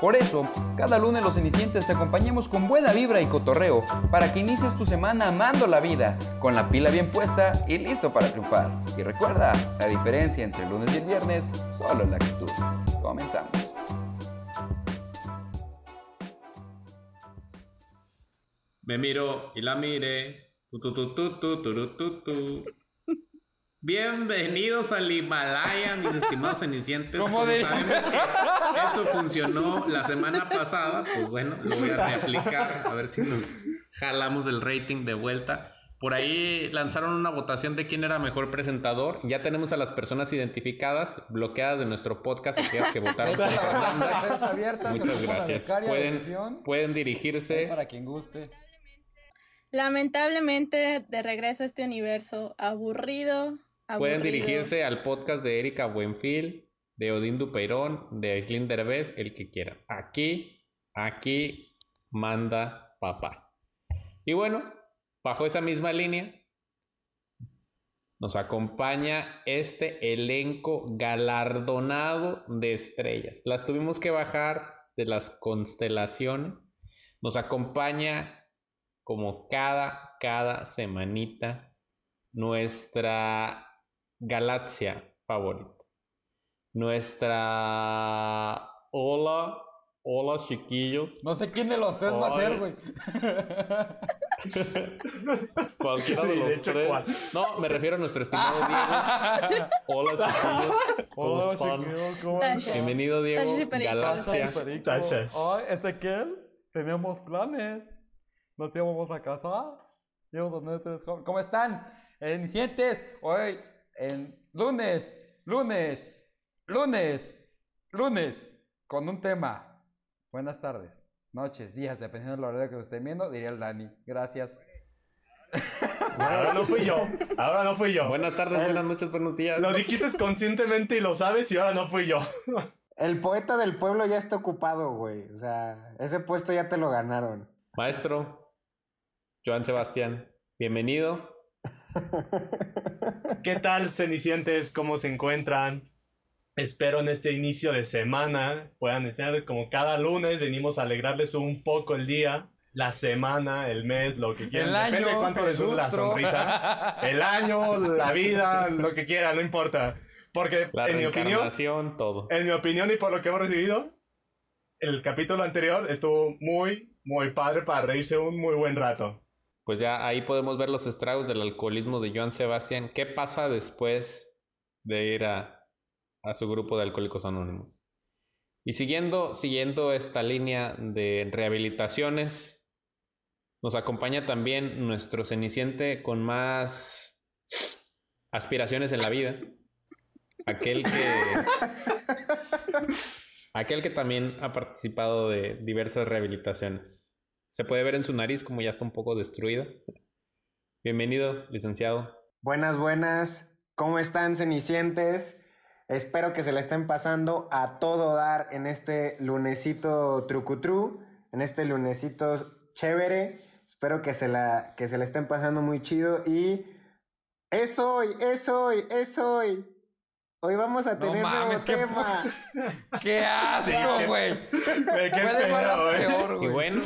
Por eso, cada lunes los cenicientes te acompañamos con buena vibra y cotorreo para que inicies tu semana amando la vida, con la pila bien puesta y listo para triunfar. Y recuerda, la diferencia entre el lunes y el viernes solo es la actitud. Comenzamos. Me miro y la mire tu, tu, tu, tu, tu. Bienvenidos al Himalaya, mis estimados cenicientes. ¿Cómo Como de- sabemos que eso funcionó la semana pasada, pues bueno, lo voy a reaplicar a ver si nos jalamos el rating de vuelta. Por ahí lanzaron una votación de quién era mejor presentador. Ya tenemos a las personas identificadas, bloqueadas de nuestro podcast, aquellas que votaron por Fernanda. Muchas gracias. Pueden, pueden dirigirse. Para quien guste. Lamentablemente, de regreso a este universo aburrido. Pueden dirigirse al podcast de Erika Buenfil, de Odín Dupeirón, de Aislinn Derbez, el que quieran. Aquí, aquí manda papá. Y bueno, bajo esa misma línea, nos acompaña este elenco galardonado de estrellas. Las tuvimos que bajar de las constelaciones. Nos acompaña como cada, cada semanita nuestra galaxia favorita. Nuestra... Hola, hola chiquillos. No sé quién de los tres va a ser, güey. Cualquiera Sí, de de los hecho, tres. ¿cuál? No, me refiero a nuestro estimado Diego. Hola chiquillos. ¿Cómo Hola, chiquillos, ¿cómo Tasha. están? Bienvenido Diego. Galaxia. Ay, Ezequiel, tenemos planes. Nos íbamos a casar. Íbamos a tener tres. ¿Cómo están? Inicientes, hoy en lunes, lunes, lunes, lunes, con un tema. Buenas tardes, noches, días, dependiendo del horario que nos estén viendo, diría el Dani. Gracias. Ahora no fui yo. Ahora no fui yo. Buenas tardes, buenas noches, buenos días. Lo dijiste conscientemente y lo sabes y ahora no fui yo. El poeta del pueblo ya está ocupado, güey. O sea, ese puesto ya te lo ganaron. Maestro, Joan Sebastián, bienvenido. ¿Qué tal, cenicientes? ¿Cómo se encuentran? Espero en este inicio de semana puedan ser como cada lunes venimos a alegrarles un poco el día, la semana, el mes, lo que quieran. El año, Depende de cuánto les dure la sonrisa. El año, la vida, lo que quieran, no importa. Porque La en mi opinión, todo. En mi opinión y por lo que hemos recibido, el capítulo anterior estuvo muy, muy padre para reírse un muy buen rato. Pues ya ahí podemos ver los estragos del alcoholismo de Joan Sebastián. ¿Qué pasa después de ir a, a su grupo de alcohólicos anónimos? Y siguiendo, siguiendo esta línea de rehabilitaciones, nos acompaña también nuestro ceniciente con más aspiraciones en la vida. Aquel que. aquel que también ha participado de diversas rehabilitaciones. Se puede ver en su nariz como ya está un poco destruida. Bienvenido, licenciado. Buenas, buenas. ¿Cómo están, cenicientes? Espero que se la estén pasando a todo dar en este lunesito trucutru, en este lunesito chévere. Espero que se la, que se la estén pasando muy chido y es hoy, es hoy, es hoy. Hoy vamos a No tener mames, nuevo qué tema. ¡Qué asco, qué- güey! Qué güey. peor, Y bueno,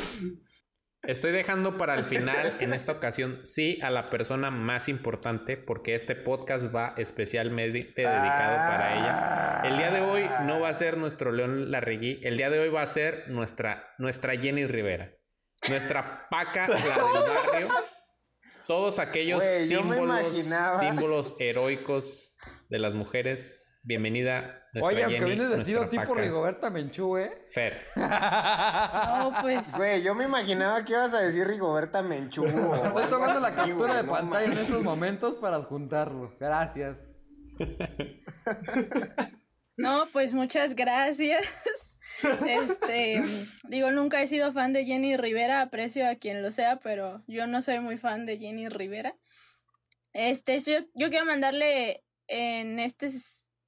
estoy dejando para el final, en esta ocasión, sí, a la persona más importante, porque este podcast va especialmente dedicado para ella. El día de hoy no va a ser nuestro León Larregui, el día de hoy va a ser nuestra, nuestra Jenny Rivera, nuestra Paca, la del barrio. Todos aquellos símbolos, símbolos heroicos de las mujeres. Bienvenida, nuestra Oye, aunque vienes vestido tipo Paca. Rigoberta Menchú, ¿eh? Fer. No, pues. Güey, yo me imaginaba que ibas a decir Rigoberta Menchú. Estoy tomando la captura de no pantalla en estos momentos para adjuntarlo. Gracias. No, pues muchas gracias. Este, digo, nunca he sido fan de Jenny Rivera, aprecio a quien lo sea, pero yo no soy muy fan de Jenny Rivera. Este, yo, yo quiero mandarle en este,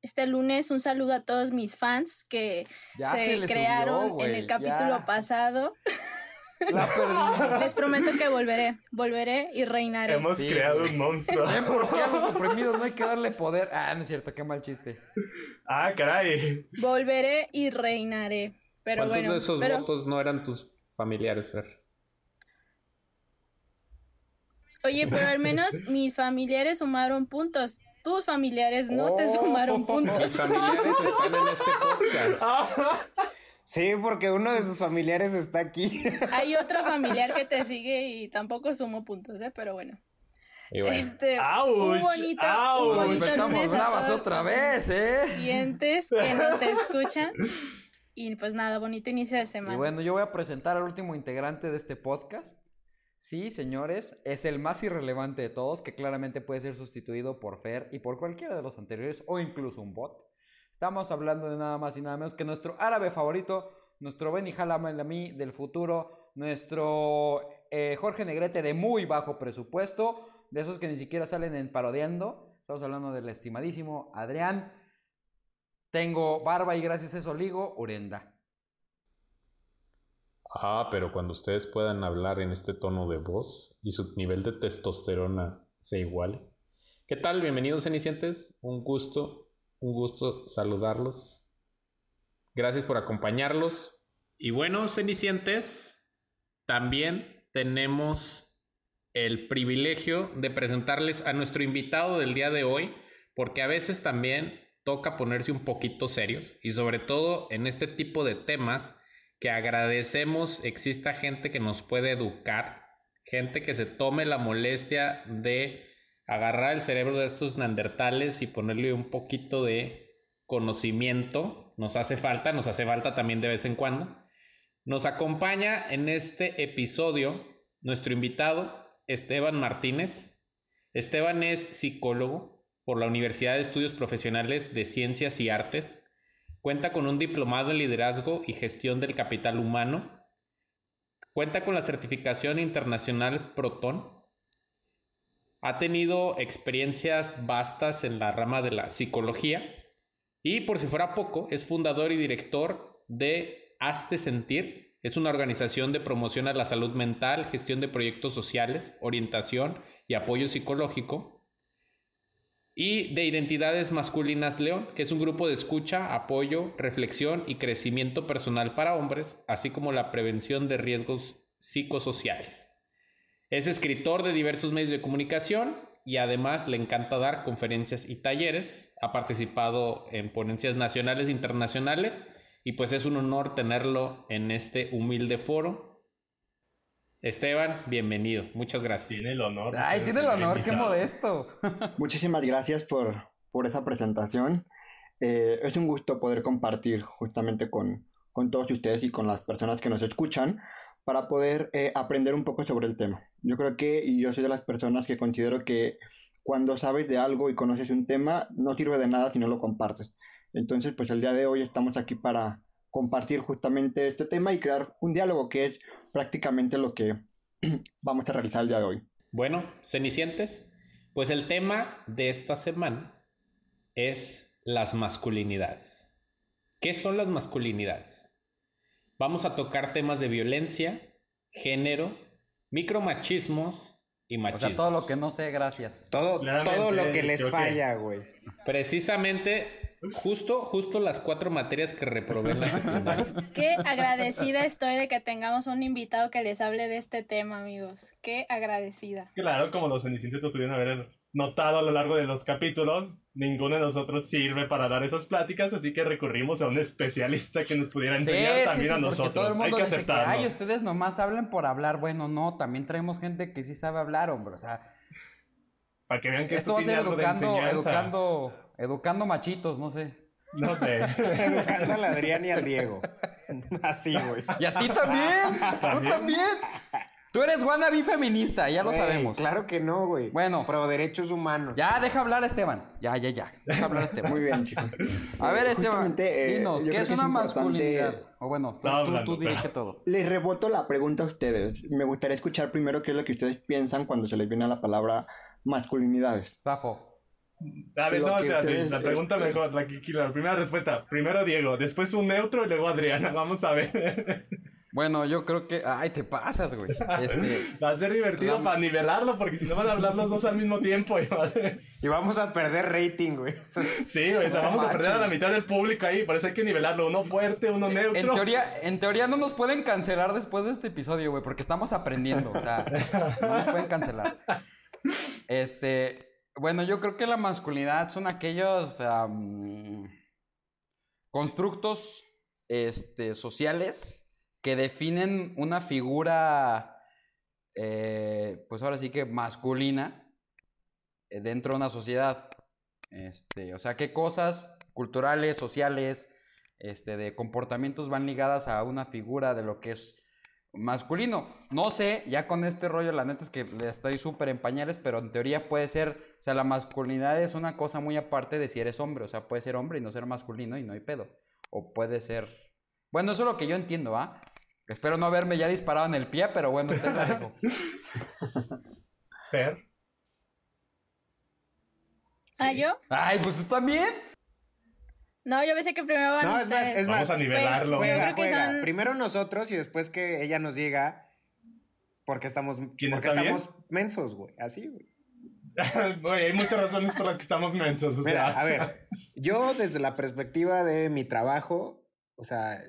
este lunes un saludo a todos mis fans que Ya se, crearon subió, en el capítulo ya. pasado. La perdí. Les prometo que volveré, volveré y reinaré. Hemos Sí, creado güey. un monstruo. Ven por qué a los oprimidos no hay que darle poder. Ah, no es cierto, qué mal chiste. Ah, caray. Volveré y reinaré. Pero ¿Cuántos bueno, de esos pero- votos no eran tus familiares, Fer? Oye, pero al menos mis familiares sumaron puntos. Tus familiares no te Oh. sumaron Mis puntos. familiares están en este podcast. Sí, porque uno de sus familiares está aquí. Hay otro familiar que te sigue y tampoco sumó puntos, ¿eh? Pero bueno. Y bueno, Este, ¡Auch! un bonito, ¡Auch! un bonito a bravas otra vez, ¿eh? oyentes que nos escuchan. Y pues nada, bonito inicio de semana. Y bueno, yo voy a presentar al último integrante de este podcast. Sí, señores, es el más irrelevante de todos, que claramente puede ser sustituido por Fer y por cualquiera de los anteriores, o incluso un bot. Estamos hablando de nada más y nada menos que nuestro árabe favorito, nuestro Benny Halamalami del futuro, nuestro eh, Jorge Negrete de muy bajo presupuesto, de esos que ni siquiera salen en parodiando. Estamos hablando del estimadísimo Adrián. Tengo barba y gracias a eso ligo Urenda. Ah, pero cuando ustedes puedan hablar en este tono de voz y su nivel de testosterona se iguale. ¿Qué tal? Bienvenidos, Cenicientes. Un gusto, un gusto saludarlos. Gracias por acompañarlos. Y bueno, Cenicientes, también tenemos el privilegio de presentarles a nuestro invitado del día de hoy, porque a veces también toca ponerse un poquito serios y sobre todo en este tipo de temas que agradecemos exista gente que nos puede educar, gente que se tome la molestia de agarrar el cerebro de estos neandertales y ponerle un poquito de conocimiento. Nos hace falta, nos hace falta también de vez en cuando. Nos acompaña en este episodio nuestro invitado Esteban Martínez. Esteban es psicólogo por la Universidad de Estudios Profesionales de Ciencias y Artes. Cuenta con un diplomado en liderazgo y gestión del capital humano. Cuenta con la certificación internacional Proton. Ha tenido experiencias vastas en la rama de la psicología. Y por si fuera poco, es fundador y director de Hazte Sentir. Es una organización de promoción a la salud mental, gestión de proyectos sociales, orientación y apoyo psicológico y de Identidades Masculinas León, que es un grupo de escucha, apoyo, reflexión y crecimiento personal para hombres, así como la prevención de riesgos psicosociales. Es escritor de diversos medios de comunicación y además le encanta dar conferencias y talleres. Ha participado en ponencias nacionales e internacionales y pues es un honor tenerlo en este humilde foro. Esteban, bienvenido. Muchas gracias. Tiene el honor. Ay, tiene el honor, qué modesto. Muchísimas gracias por, por esa presentación. Eh, es un gusto poder compartir justamente con, con todos ustedes y con las personas que nos escuchan para poder eh, aprender un poco sobre el tema. Yo creo que, y yo soy de las personas que considero que cuando sabes de algo y conoces un tema, no sirve de nada si no lo compartes. Entonces, pues el día de hoy estamos aquí para compartir justamente este tema y crear un diálogo que es prácticamente lo que vamos a realizar el día de hoy. Bueno, Cenicientes, pues el tema de esta semana es las masculinidades. ¿Qué son las masculinidades? Vamos a tocar temas de violencia, género, micromachismos y O machismos. sea, todo lo que no sé, gracias. Todo, Claramente, todo lo que les falla, güey. Precisamente, justo, justo las cuatro materias que reprobé en la secundaria. Qué agradecida estoy de que tengamos un invitado que les hable de este tema, amigos. Qué agradecida. Claro, como los cenicientos lo pudieron haber notado a lo largo de los capítulos, ninguno de nosotros sirve para dar esas pláticas, así que recurrimos a un especialista que nos pudiera enseñar Sí, también sí, a nosotros. todo el Hay mundo que dice que, aceptarlo. ay, ustedes nomás hablan por hablar. Bueno, no, también traemos gente que sí sabe hablar, hombre. O sea, Para que vean que esto esto, va a ser educando, educando machitos, no sé. No sé. Educando al Adrián y al Diego. Así, güey. Y a ti también, tú También. Tú eres wannabe feminista, ya lo sabemos. Claro que no, güey. Bueno. Pro derechos humanos. Ya, deja hablar a Esteban. Ya, ya, ya. Deja hablar a Esteban. Muy bien, chicos. A ver, Esteban, Justamente, eh, dinos, ¿qué es que una importante- masculinidad? O bueno, tú, hablando, tú dirige pero- todo. Les reboto la pregunta a ustedes. Me gustaría escuchar primero qué es lo que ustedes piensan cuando se les viene a la palabra masculinidades. Zafo. A ver, no, espérate, la pregunta mejor, la, primera respuesta. Primero Diego, después un neutro y luego Adriana. Vamos a ver. Bueno, yo creo que. Ay, te pasas, güey. Este, Va a ser divertido para nivelarlo, porque si no van a hablar los dos al mismo tiempo. Y va a ser... Y vamos a perder rating, güey. Sí, güey, o sea, vamos a perder a la mitad del público ahí, por eso hay que nivelarlo. Uno fuerte, uno neutro. en, teoría, en teoría no nos pueden cancelar después de este episodio, güey, porque estamos aprendiendo. O sea, no nos pueden cancelar. Este. Bueno, yo creo que la masculinidad son aquellos constructos este, sociales que definen una figura, eh, pues ahora sí que masculina eh, dentro de una sociedad. Este, o sea, qué cosas culturales, sociales, este, de comportamientos van ligadas a una figura de lo que es masculino. No sé, ya con este rollo, la neta es que le estoy súper en pañales, pero en teoría puede ser, sea, la masculinidad es una cosa muy aparte de si eres hombre, o sea, puede ser hombre y no ser masculino y no hay pedo. O puede ser... Bueno, eso es lo que yo entiendo, ¿ah? Espero no haberme ya disparado en el pie, pero bueno, te lo digo. Fer. ¿Ah, yo? Ay, pues tú también. No, yo pensé que primero van No, es más, ustedes. es Vamos más. a nivelarlo. Pues, Juega, son- Primero nosotros y después que ella nos diga por qué estamos, ¿Quién por qué está bien? estamos mensos, güey. Así, güey. Hay muchas razones por las que estamos mensos. O Mira, sea, a ver, yo desde la perspectiva de mi trabajo, o sea,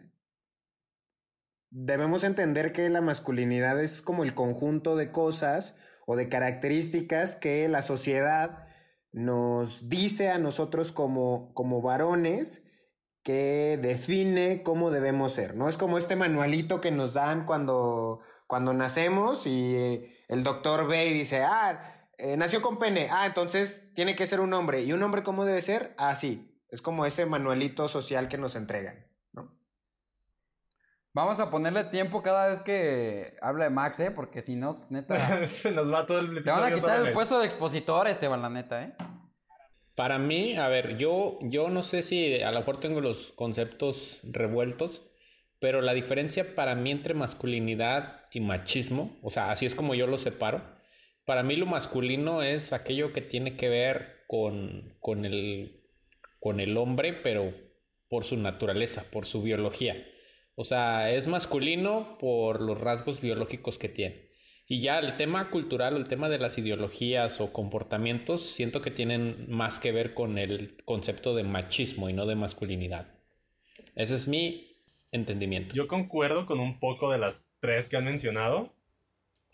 debemos entender que la masculinidad es como el conjunto de cosas o de características que la sociedad nos dice a nosotros como, como varones que define cómo debemos ser, ¿no? Es como este manualito que nos dan cuando, cuando nacemos y el doctor ve y dice, ah, eh, nació con pene, ah, entonces tiene que ser un hombre. ¿Y un hombre cómo debe ser? Así. es como ese manualito social que nos entregan, ¿no? Vamos a ponerle tiempo cada vez que habla de Max, ¿eh? Porque si no, neta... Se nos va todo el Te van a episodio quitar el puesto de expositor, Esteban, la neta, ¿eh? Para mí, a ver, yo, yo no sé si a lo mejor tengo los conceptos revueltos, pero la diferencia para mí entre masculinidad y machismo, o sea, así es como yo lo separo. Para mí lo masculino es aquello que tiene que ver con, con, el, con el hombre, pero por su naturaleza, por su biología. O sea, es masculino por los rasgos biológicos que tiene. Y ya el tema cultural, el tema de las ideologías o comportamientos, siento que tienen más que ver con el concepto de machismo y no de masculinidad. Ese es mi entendimiento. Yo concuerdo con un poco de las tres que han mencionado.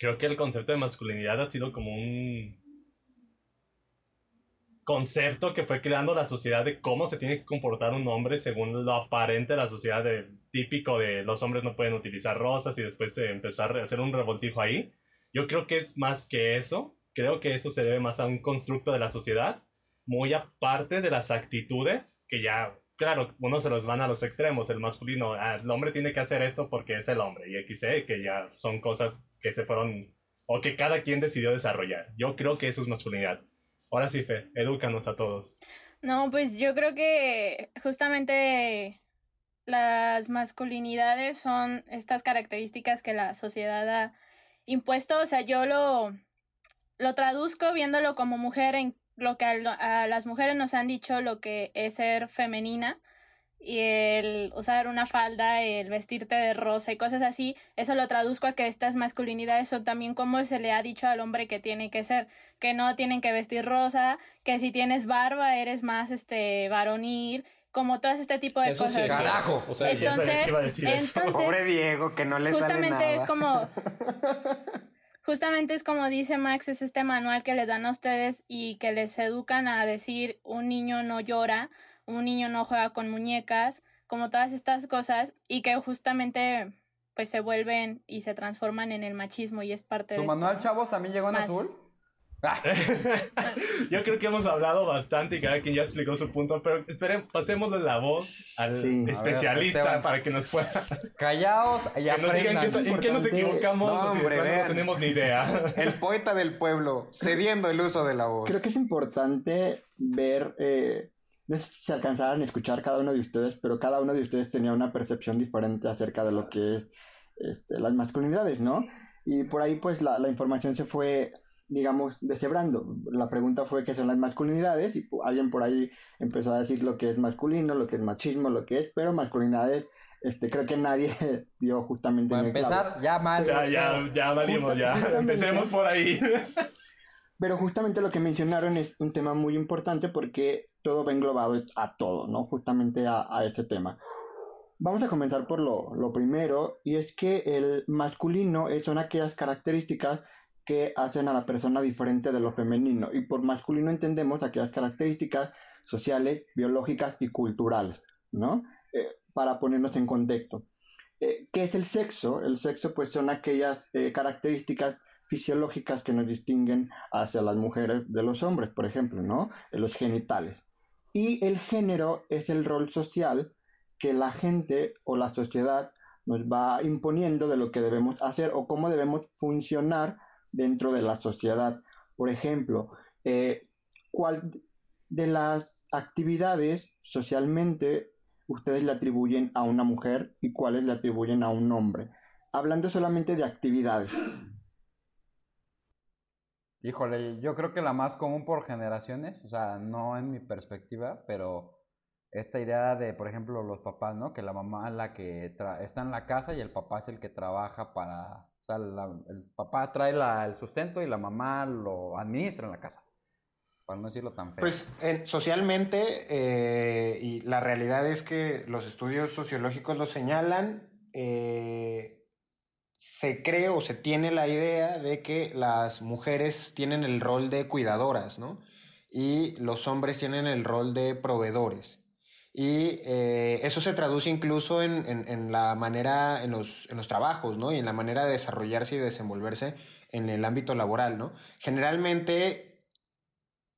Creo que el concepto de masculinidad ha sido como un concepto que fue creando la sociedad de cómo se tiene que comportar un hombre según lo aparente de la sociedad de, típico de los hombres no pueden utilizar rosas y después se empezó a hacer un revoltijo ahí. Yo creo que es más que eso. Creo que eso se debe más a un constructo de la sociedad, muy aparte de las actitudes que ya claro, uno se los van a los extremos, el masculino, ah, el hombre tiene que hacer esto porque es el hombre, y XE, que ya son cosas que se fueron, o que cada quien decidió desarrollar. Yo creo que eso es masculinidad. Ahora sí, Fe, edúcanos a todos. No, pues yo creo que justamente las masculinidades son estas características que la sociedad ha impuesto. O sea, yo lo, lo traduzco viéndolo como mujer en lo que a, las mujeres nos han dicho lo que es ser femenina y el usar una falda, el vestirte de rosa y cosas así, eso lo traduzco a que estas masculinidades son también como se le ha dicho al hombre que tiene que ser, que no tienen que vestir rosa, que si tienes barba eres más este varonil, como todo este tipo de Eso sí cosas. es cierto. Carajo. O sea, Sí, yo sabía que iba a decir eso. entonces, Pobre Diego, que no le sale justamente nada. es como justamente es como dice Max es este manual que les dan a ustedes y que les educan a decir un niño no llora un niño no juega con muñecas como todas estas cosas y que justamente pues se vuelven y se transforman en el machismo y es parte ¿Su de manual, esto. chavos, también llegó en Más. azul? Yo creo que hemos hablado bastante y cada quien ya explicó su punto, pero esperen, pasémosle la voz al Sí. especialista ver, para que nos pueda... callaos y Que nos digan en qué nos equivocamos No, o si no tenemos ni idea. El poeta del pueblo, cediendo el uso de la voz. Creo que es importante ver, eh, no sé si se alcanzaron a escuchar cada uno de ustedes, pero cada uno de ustedes tenía una percepción diferente acerca de lo que es este, las masculinidades, ¿no? Y por ahí pues la, la información se fue digamos, deshebrando. La pregunta fue qué son las masculinidades y alguien por ahí empezó a decir lo que es masculino, lo que es machismo, lo que es, pero masculinidades, este, creo que nadie dio justamente Para en el clavo. empezar, ya mal. Ya, ya, ya valimos, ya. Justamente. Empecemos por ahí. Pero justamente lo que mencionaron es un tema muy importante porque todo va englobado a todo, ¿no? Justamente a, a este tema. Vamos a comenzar por lo, lo primero, y es que el masculino son aquellas características que hacen a la persona diferente de lo femenino. Y por masculino entendemos aquellas características sociales, biológicas y culturales, ¿no? Eh, para ponernos en contexto. Eh, ¿Qué es el sexo? El sexo pues son aquellas eh, características fisiológicas que nos distinguen hacia las mujeres de los hombres, por ejemplo, ¿no? Eh, Los genitales. Y el género es el rol social que la gente o la sociedad nos va imponiendo de lo que debemos hacer o cómo debemos funcionar dentro de la sociedad. Por ejemplo, eh, ¿cuál de las actividades socialmente ustedes le atribuyen a una mujer y cuáles le atribuyen a un hombre? Hablando solamente de actividades. Híjole, yo creo que la más común por generaciones, o sea, no en mi perspectiva, pero esta idea de, por ejemplo, los papás, ¿no? Que la mamá es la que está en la casa y el papá es el que trabaja para, o sea, la- el papá trae la- el sustento y la mamá lo administra en la casa, para no decirlo tan feo. Pues en- socialmente, eh, y la realidad es que los estudios sociológicos lo señalan, eh, se cree o se tiene la idea de que las mujeres tienen el rol de cuidadoras, ¿no? Y los hombres tienen el rol de proveedores. Y eh, eso se traduce incluso en, en- la manera, en los, en los trabajos, ¿no? Y en la manera de desarrollarse y desenvolverse en el ámbito laboral, ¿no? Generalmente,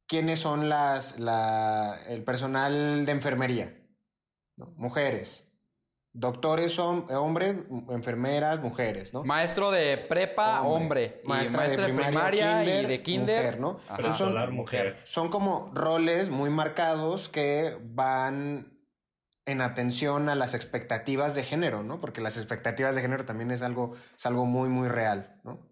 ¿quiénes son las, la, el personal de enfermería? Mujeres. Doctores son hombres, enfermeras, mujeres, ¿no? Maestro de prepa, hombre, y maestra, de primaria, y de kinder, mujer, ¿no? Esos son, mujer. son como roles muy marcados que van en atención a las expectativas de género, ¿no? Porque las expectativas de género también es algo, es algo muy, muy real, ¿no?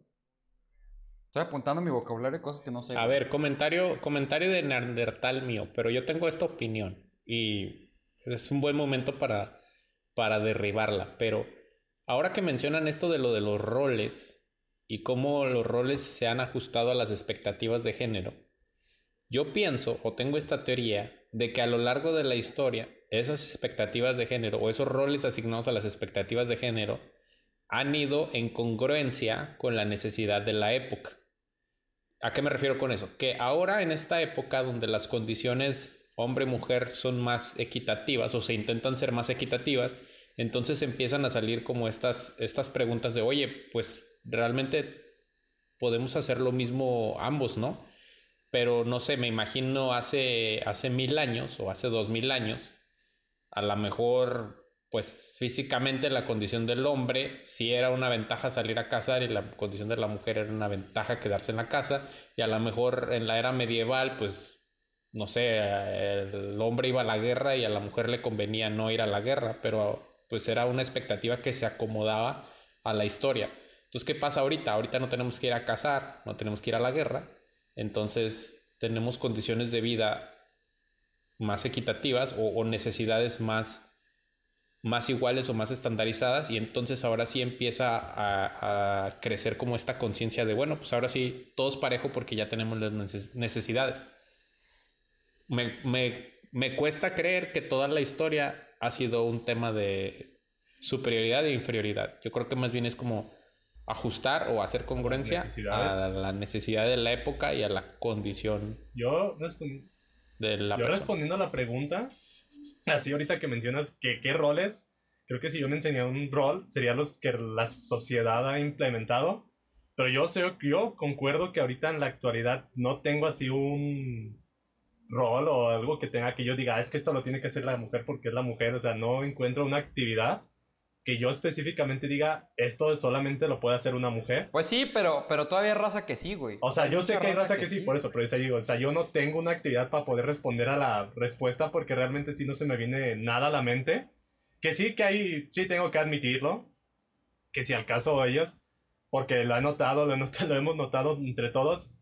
Estoy apuntando mi vocabulario de cosas que no sé. A ver, comentario, comentario de Neandertal mío, pero yo tengo esta opinión y es un buen momento para, para derribarla. Pero ahora que mencionan esto de lo de los roles y cómo los roles se han ajustado a las expectativas de género, yo pienso o tengo esta teoría de que a lo largo de la historia esas expectativas de género o esos roles asignados a las expectativas de género han ido en congruencia con la necesidad de la época. ¿A qué me refiero con eso? Que ahora en esta época donde las condiciones hombre-mujer son más equitativas o se intentan ser más equitativas, entonces empiezan a salir como estas, estas preguntas de, oye, pues realmente podemos hacer lo mismo ambos, ¿no? Pero no sé, me imagino hace, hace mil años o hace dos mil años, a lo mejor, pues físicamente la condición del hombre sí era una ventaja salir a cazar y la condición de la mujer era una ventaja quedarse en la casa y a lo mejor en la era medieval, pues no sé, el hombre iba a la guerra y a la mujer le convenía no ir a la guerra, pero pues era una expectativa que se acomodaba a la historia. Entonces, ¿qué pasa ahorita? Ahorita no tenemos que ir a cazar, no tenemos que ir a la guerra, entonces tenemos condiciones de vida más equitativas o, necesidades más, más iguales o más estandarizadas y entonces ahora sí empieza a, crecer como esta conciencia de, bueno, pues ahora sí, todos parejo porque ya tenemos las neces- necesidades. Me, me, me cuesta creer que toda la historia ha sido un tema de superioridad e inferioridad. Yo creo que más bien es como ajustar o hacer congruencia a la necesidad de la época y a la condición Yo, respon- de la yo respondiendo a la pregunta, así ahorita que mencionas que qué roles, creo que si yo me enseñara un rol, serían los que la sociedad ha implementado. Pero yo, sé, yo concuerdo que ahorita en la actualidad no tengo así un rol o algo que tenga que yo diga, "Ah, es que esto lo tiene que hacer la mujer porque es la mujer. O sea, no encuentro una actividad que yo específicamente diga, esto solamente lo puede hacer una mujer. Pues sí, pero, pero todavía hay raza que sí, güey. O sea, yo sé que hay raza que sí, por eso, pero yo digo, o sea, yo no tengo una actividad para poder responder a la respuesta porque realmente sí no se me viene nada a la mente. Que sí que hay, sí tengo que admitirlo, que si al caso ellos, porque lo he notado, lo, he notado- lo hemos notado entre todos,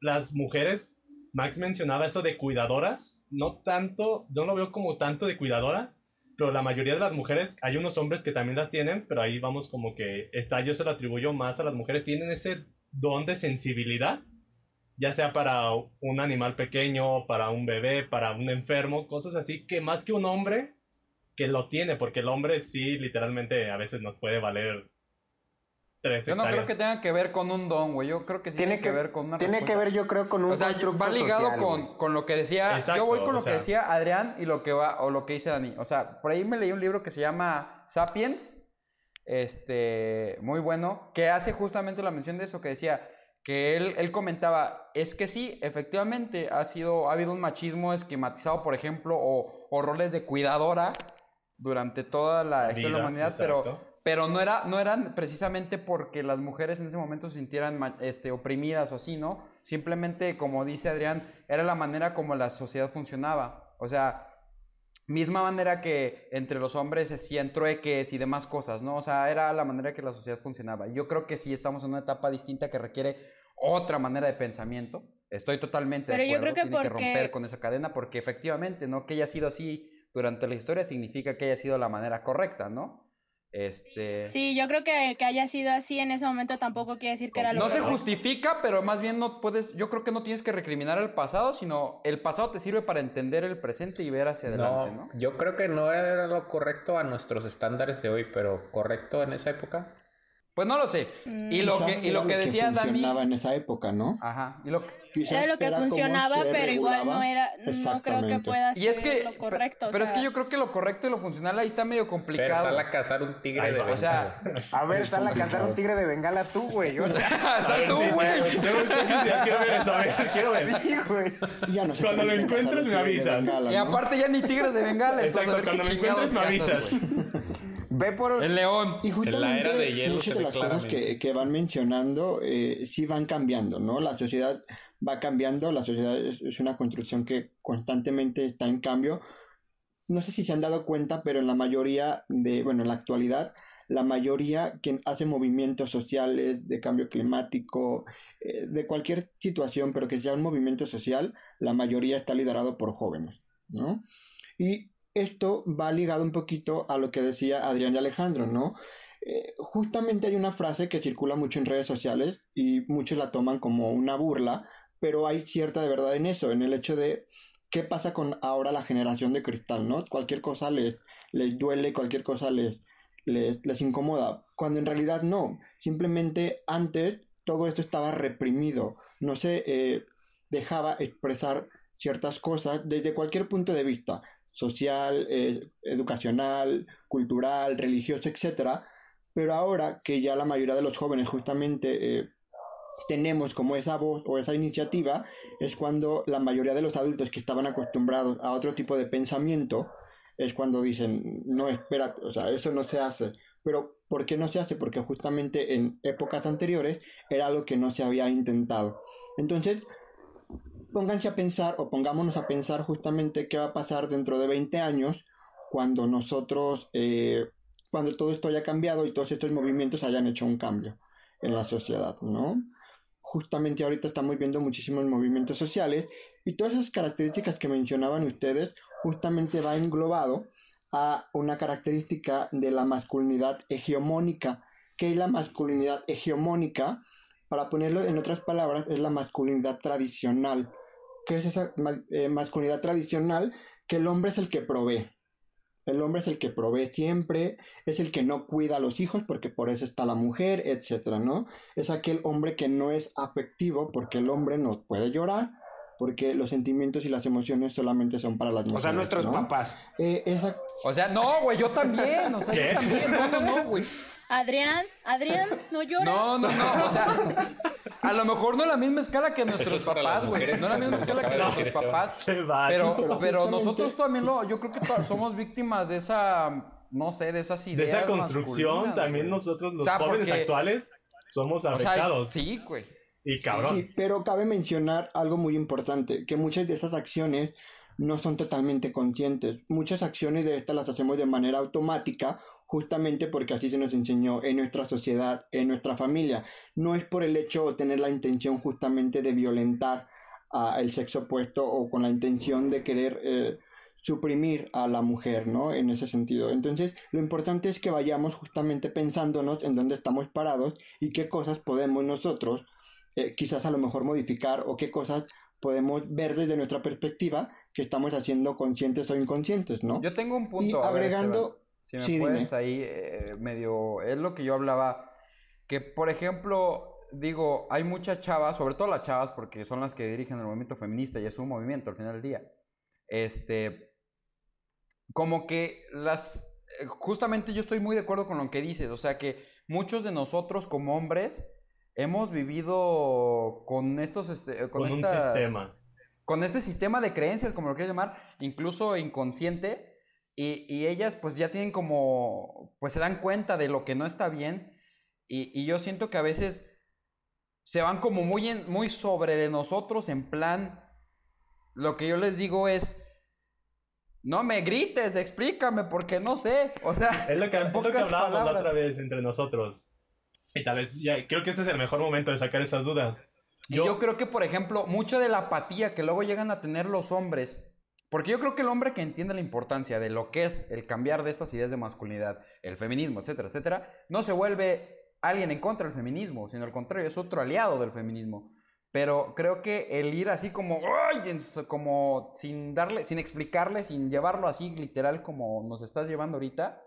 las mujeres, Max mencionaba eso de cuidadoras, no tanto, yo no lo veo como tanto de cuidadora, pero la mayoría de las mujeres, hay unos hombres que también las tienen, pero ahí vamos como que está, yo se lo atribuyo más a las mujeres, tienen ese don de sensibilidad, ya sea para un animal pequeño, para un bebé, para un enfermo, cosas así, que más que un hombre que lo tiene, porque el hombre sí, literalmente, a veces nos puede valer tres Yo no creo que tenga que ver con un don, güey. Yo creo que sí tiene, que, ver con una Tiene que ver, yo creo, con un O sea, va ligado social, con, con lo que decía. Exacto, yo voy con lo sea. que decía Adrián y lo que va, o lo que dice Dani. O sea, por ahí me leí un libro que se llama Sapiens. Este, muy bueno, que hace justamente la mención de eso, que decía que él, él comentaba, es que sí, efectivamente ha sido, ha habido un machismo esquematizado, por ejemplo, o, o roles de cuidadora durante toda la historia de la Vida, humanidad, exacto. pero no, era, no eran precisamente porque las mujeres en ese momento se sintieran este, oprimidas o así, ¿no? Simplemente, como dice Adrián, era la manera como la sociedad funcionaba. O sea, misma manera que entre los hombres se hacían trueques y demás cosas, ¿no? O sea, era la manera que la sociedad funcionaba. Yo creo que sí estamos en una etapa distinta que requiere otra manera de pensamiento. Estoy totalmente Pero de yo acuerdo. creo que Tiene que romper con esa cadena porque efectivamente, no que haya sido así durante la historia significa que haya sido la manera correcta, ¿no? Este Sí, yo creo que que haya sido así en ese momento tampoco quiere decir que era lo no se justifica, pero más bien no puedes, yo creo que no tienes que recriminar el pasado, sino el pasado te sirve para entender el presente y ver hacia adelante, No, ¿no? yo creo que no era lo correcto a nuestros estándares de hoy, pero correcto en esa época. Pues no lo sé. Mm. Y lo Quizás que, y lo que decía Dani. funcionaba en esa época, ¿no? Ajá. Y lo que- Quizás Era lo que era funcionaba, pero igual no era, no creo que pueda Y es ser que. lo correcto. o Pero es sea, que yo creo que lo correcto y lo funcional ahí está medio Pero complicado. sal a cazar un tigre Ahí de va, O sea, A ver, sal a cazar un tigre de bengala tú, güey. O sea, Sí, tú, sí, güey. Yo ya quiero ver eso, a ver, quiero ver. sí, güey. Ya no Cuando lo encuentres, me avisas. Bengala, Y ¿no? aparte ya ni tigres de bengala. Exacto, cuando me encuentres me avisas. Ve por... El león. Y justamente era de hielo muchas de las cosas que, que van mencionando eh, sí van cambiando, ¿no? La sociedad va cambiando, la sociedad es, es una construcción que constantemente está en cambio. No sé si se han dado cuenta, pero en la mayoría de, bueno, en la actualidad, la mayoría que hace movimientos sociales de cambio climático, eh, de cualquier situación, pero que sea un movimiento social, la mayoría está liderado por jóvenes, ¿no? Y esto va ligado un poquito a lo que decía Adrián y Alejandro, ¿no? Eh, justamente hay una frase que circula mucho en redes sociales y muchos la toman como una burla, pero hay cierta de verdad en eso, en el hecho de qué pasa con ahora la generación de cristal, ¿no? Cualquier cosa les, duele, cualquier cosa les, les, les incomoda, cuando en realidad no, simplemente antes todo esto estaba reprimido, no se eh, dejaba expresar ciertas cosas desde cualquier punto de vista, social, eh, educacional, cultural, religioso, etcétera, pero ahora que ya la mayoría de los jóvenes justamente eh, tenemos como esa voz o esa iniciativa, es cuando la mayoría de los adultos que estaban acostumbrados a otro tipo de pensamiento, es cuando dicen, no, espérate, o sea, eso no se hace. Pero, ¿por qué no se hace? Porque justamente en épocas anteriores era algo que no se había intentado. Entonces, pónganse a pensar o pongámonos a pensar justamente qué va a pasar dentro de 20 años cuando nosotros, eh, cuando todo esto haya cambiado y todos estos movimientos hayan hecho un cambio en la sociedad, ¿no? Justamente ahorita estamos viendo muchísimos movimientos sociales y todas esas características que mencionaban ustedes justamente va englobado a una característica de la masculinidad hegemónica. ¿Qué es la masculinidad hegemónica? Para ponerlo en otras palabras, es la masculinidad tradicional. ¿Qué es esa ma- eh, masculinidad tradicional? Que el hombre es el que provee. El hombre es el que provee siempre, es el que no cuida a los hijos porque por eso está la mujer, etcétera, ¿no? Es aquel hombre que no es afectivo porque el hombre no puede llorar, porque los sentimientos y las emociones solamente son para las mujeres. O sea, nuestros ¿no? papás. Eh, esa O sea, no, güey, yo también. O sea, ¿Qué? yo también. No, no, no, güey. Adrián, Adrián, no llora. No, no, no. O sea, a lo mejor no es la misma escala que nuestros es papás, güey. No es la misma escala que nuestros papás. Pero, pero nosotros también lo, yo creo que somos víctimas de esa, no sé, de esas ideas. De esa construcción, también güey. nosotros, los O sea, jóvenes porque- actuales, somos O sea, afectados. sí, güey. Y cabrón. Sí, pero cabe mencionar algo muy importante, que muchas de esas acciones no son totalmente conscientes. Muchas acciones de estas las hacemos de manera automática justamente porque así se nos enseñó en nuestra sociedad, en nuestra familia. No es por el hecho de tener la intención justamente de violentar al sexo opuesto o con la intención de querer eh, suprimir a la mujer, ¿no? En ese sentido. Entonces, lo importante es que vayamos justamente pensándonos en dónde estamos parados y qué cosas podemos nosotros eh, quizás a lo mejor modificar o qué cosas podemos ver desde nuestra perspectiva que estamos haciendo conscientes o inconscientes, ¿no? Yo tengo un punto. Y agregando... si me puedes ahí eh, medio... Es lo que yo hablaba, que por ejemplo, digo, hay muchas chavas, sobre todo las chavas, porque son las que dirigen el movimiento feminista y es un movimiento al final del día. Este, como que las, eh, justamente yo estoy muy de acuerdo con lo que dices, o sea que muchos de nosotros como hombres hemos vivido con estos, este, con, un sistema. Con este sistema de creencias, como lo quieras llamar, incluso inconsciente, y, y, ellas pues ya tienen como, pues se dan cuenta de lo que no está bien, y, y yo siento que a veces se van como muy, en, muy sobre de nosotros, en plan, lo que yo les digo es, no me grites, explícame, porque no sé. O sea, es lo que, hablábamos la otra vez entre nosotros. Y tal vez, ya, creo que este es el mejor momento de sacar esas dudas. Yo, y yo creo que, por ejemplo, mucho de la apatía que luego llegan a tener los hombres, porque yo creo que el hombre que entiende la importancia de lo que es el cambiar de estas ideas de masculinidad, el feminismo, etcétera, etcétera, no se vuelve alguien en contra del feminismo, sino al contrario, es otro aliado del feminismo. Pero creo que el ir así como, como sin darle, sin explicarle, sin llevarlo así literal como nos estás llevando ahorita,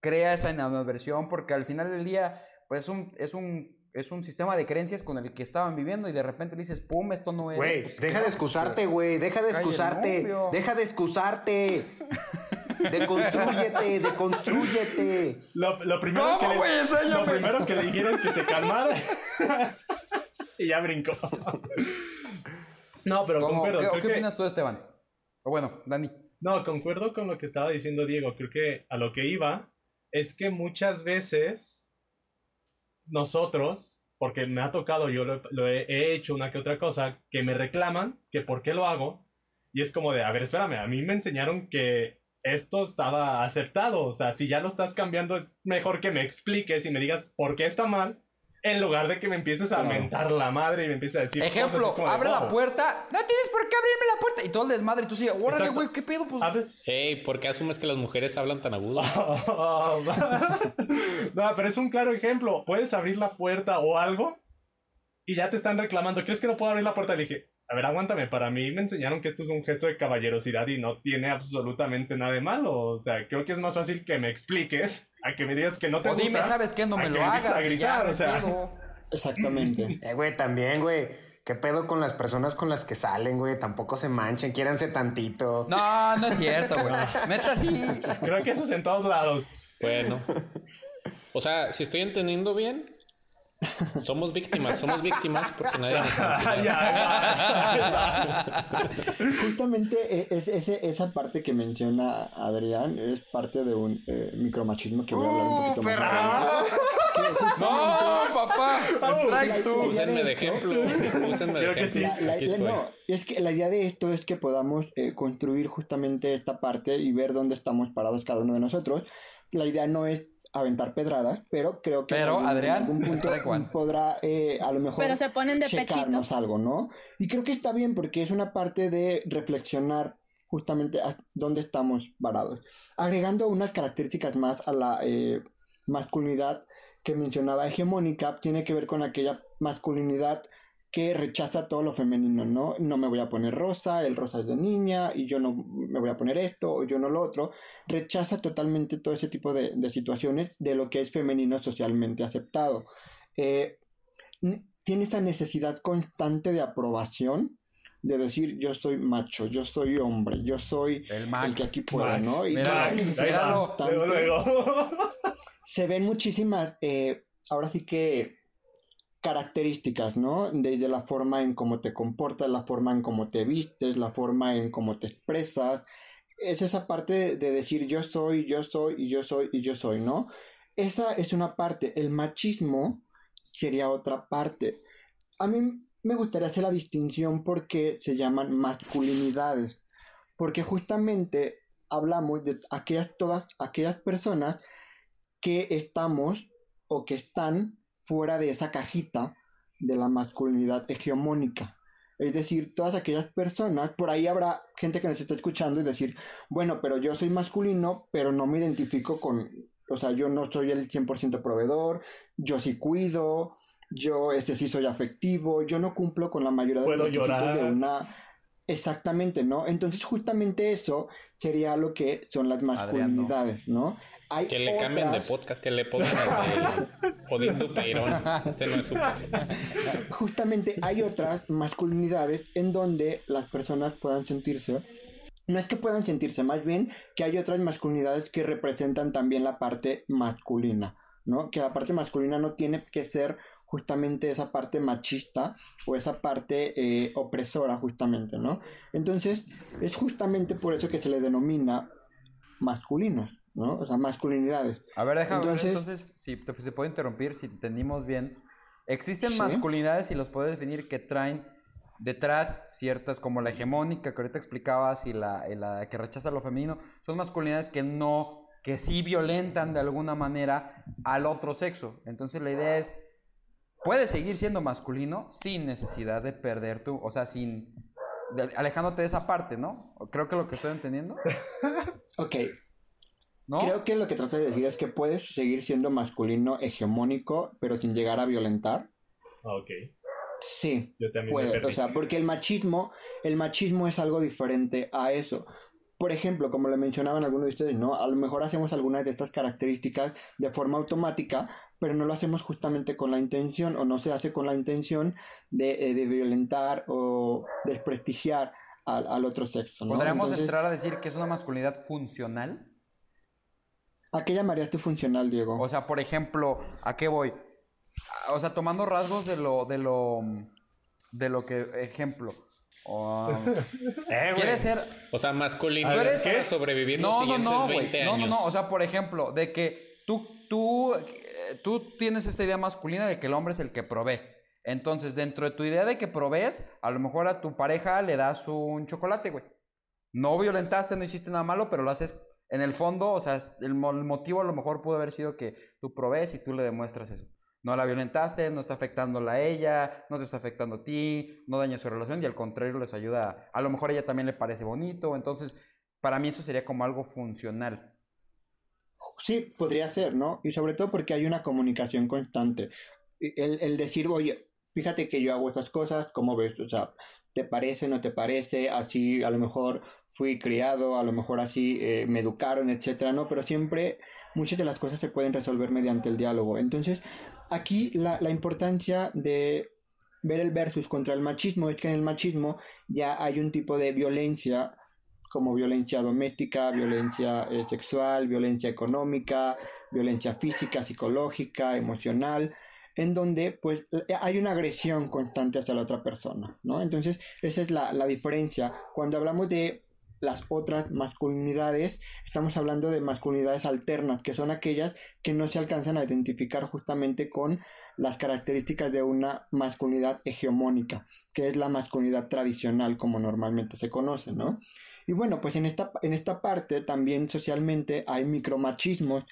crea esa inadversión porque al final del día, pues un, es un es un sistema de creencias con el que estaban viviendo y de repente dices, pum, esto no es. Güey, pues, deja de excusarte, güey, deja de excusarte, deja de excusarte. Deconstrúyete, deconstrúyete. Lo, lo primero, que le, lo primero que le dijeron que se calmara. y ya brincó. no, pero concuerdo. ¿Qué, ¿qué opinas tú, Esteban? O bueno, Dani. No, concuerdo con lo que estaba diciendo Diego. Creo que a lo que iba es que muchas veces nosotros, porque me ha tocado, yo lo, he, he, hecho una que otra cosa, que me reclaman que por qué lo hago. Y es como de, a ver, espérame, a mí me enseñaron que esto estaba aceptado. O sea, si ya lo estás cambiando, es mejor que me expliques y me digas por qué está mal en lugar de que me empieces a mentar la madre y me empieces a decir. Ejemplo, abre la puerta. No tienes por qué abrirme la puerta. Y todo el desmadre. Y tú sigues, órale, güey, ¿qué pedo? Pues. Hey, ¿por qué asumes que las mujeres hablan tan agudo? no, pero es un claro ejemplo. Puedes abrir la puerta o algo y ya te están reclamando. ¿Crees que no puedo abrir la puerta? Le dije, a ver, aguántame, para mí me enseñaron que esto es un gesto de caballerosidad y no tiene absolutamente nada de malo. O sea, creo que es más fácil que me expliques a que me digas que no te o gusta. dime, ¿sabes qué? No me lo hagas. a gritar, o sea. Exactamente. eh, güey, también, güey. ¿Qué pedo con las personas con las que salen, güey? Tampoco se manchen, quiéranse tantito. No, no es cierto, güey. Meta así. Creo que eso es en todos lados. Bueno. O sea, si estoy entendiendo bien, somos víctimas, somos víctimas porque nadie nos Justamente e, es, esa parte que menciona Adrián es parte de un eh, micromachismo que voy a hablar un poquito más adelante. No, papá, úsenme de ejemplo. Úsenme de ejemplo. no, es que la idea de esto es que podamos eh, construir justamente esta parte y ver dónde estamos parados cada uno de nosotros. La idea no es aventar pedradas, pero creo que pero, en algún, punto podrá eh, a lo mejor pero se ponen de checarnos algo, ¿no? Y creo que está bien porque es una parte de reflexionar justamente a dónde estamos parados. Agregando unas características más a la eh, masculinidad que mencionaba hegemónica, tiene que ver con aquella masculinidad que rechaza todo lo femenino, ¿no? No me voy a poner rosa, el rosa es de niña y yo no me voy a poner esto o yo no lo otro. Rechaza totalmente todo ese tipo de, situaciones de lo que es femenino socialmente aceptado. Eh, tiene esa necesidad constante de aprobación de decir yo soy macho, yo soy hombre, yo soy el, que aquí puede, ¿no? Y se ven muchísimas, eh, ahora sí que características, ¿no? Desde la forma en cómo te comportas, la forma en cómo te vistes, la forma en cómo te expresas. Es esa parte de decir yo soy, yo soy y yo soy y yo soy, ¿no? Esa es una parte. El machismo sería otra parte. A mí me gustaría hacer la distinción porque se llaman masculinidades. Porque justamente hablamos de aquellas todas aquellas personas que estamos o que están fuera de esa cajita de la masculinidad hegemónica. Es decir, todas aquellas personas, por ahí habrá gente que nos está escuchando y decir, bueno, pero yo soy masculino, pero no me identifico con, o sea, yo no soy el 100% proveedor, yo sí cuido, yo este sí soy afectivo, yo no cumplo con la mayoría de los requisitos de una Exactamente, ¿no? Entonces justamente eso sería lo que son las masculinidades, ¿no? Hay que le cambien de podcast, que le pongan de Jodiendo Este no es su Justamente hay otras masculinidades en donde las personas puedan sentirse no es que puedan sentirse, más bien que hay otras masculinidades que representan también la parte masculina, ¿no? Que la parte masculina no tiene que ser justamente esa parte machista o esa parte eh, opresora justamente, ¿no? Entonces es justamente por eso que se le denomina masculinos, ¿no? O sea, masculinidades. A ver, déjame entonces, entonces si te, puede interrumpir, si entendimos bien. Existen masculinidades y los puedes definir que traen detrás ciertas como la hegemónica que ahorita explicabas y la, y la que rechaza lo femenino, son masculinidades que no, que sí violentan de alguna manera al otro sexo. Entonces la idea es puedes seguir siendo masculino sin necesidad de perder tu, o sea, sin, alejándote de esa parte, ¿no? Creo que lo que estoy entendiendo. ok. ¿No? Creo que lo que trata de decir es que puedes seguir siendo masculino hegemónico, pero sin llegar a violentar. Ah, ok. Sí, puede, o sea, porque el machismo, el machismo es algo diferente a eso por ejemplo, como le mencionaban algunos de ustedes, ¿no? A lo mejor hacemos algunas de estas características de forma automática, pero no lo hacemos justamente con la intención o no se hace con la intención de, eh, violentar o desprestigiar al, otro sexo. ¿no? ¿Podríamos entrar a decir que es una masculinidad funcional? ¿A qué llamarías tú funcional, Diego? O sea, por ejemplo, ¿a qué voy? O sea, tomando rasgos de lo, de lo, de lo que, ejemplo, o, eh, ser. O sea, masculino. para sobrevivir los siguientes no, 20 años. No, no, no. O sea, por ejemplo, de que tú, tú, eh, tú tienes esta idea masculina de que el hombre es el que provee. Entonces, dentro de tu idea de que provees, a lo mejor a tu pareja le das un chocolate, güey. No violentaste, no hiciste nada malo, pero lo haces en el fondo, o sea, el motivo a lo mejor pudo haber sido que tú provees y tú le demuestras eso no la violentaste, no está afectándola a ella, no te está afectando a ti, no daña su relación y al contrario les ayuda, a lo mejor a ella también le parece bonito, entonces para mí eso sería como algo funcional. Sí, podría ser, ¿no? Y sobre todo porque hay una comunicación constante. El, el decir, oye, fíjate que yo hago estas cosas, ¿cómo ves? O sea, ¿te parece, no te parece? Así a lo mejor fui criado, a lo mejor así eh, me educaron, etcétera, ¿no? Pero siempre muchas de las cosas se pueden resolver mediante el diálogo. Entonces, aquí la, importancia de ver el versus contra el machismo es que en el machismo ya hay un tipo de violencia como violencia doméstica, violencia eh, sexual, violencia económica, violencia física, psicológica, emocional, en donde pues hay una agresión constante hacia la otra persona, ¿no? Entonces esa es la, la diferencia. Cuando hablamos de las otras masculinidades, estamos hablando de masculinidades alternas, que son aquellas que no se alcanzan a identificar justamente con las características de una masculinidad hegemónica, que es la masculinidad tradicional como normalmente se conoce, ¿no? Y bueno, pues en esta, en esta parte también socialmente hay micromachismos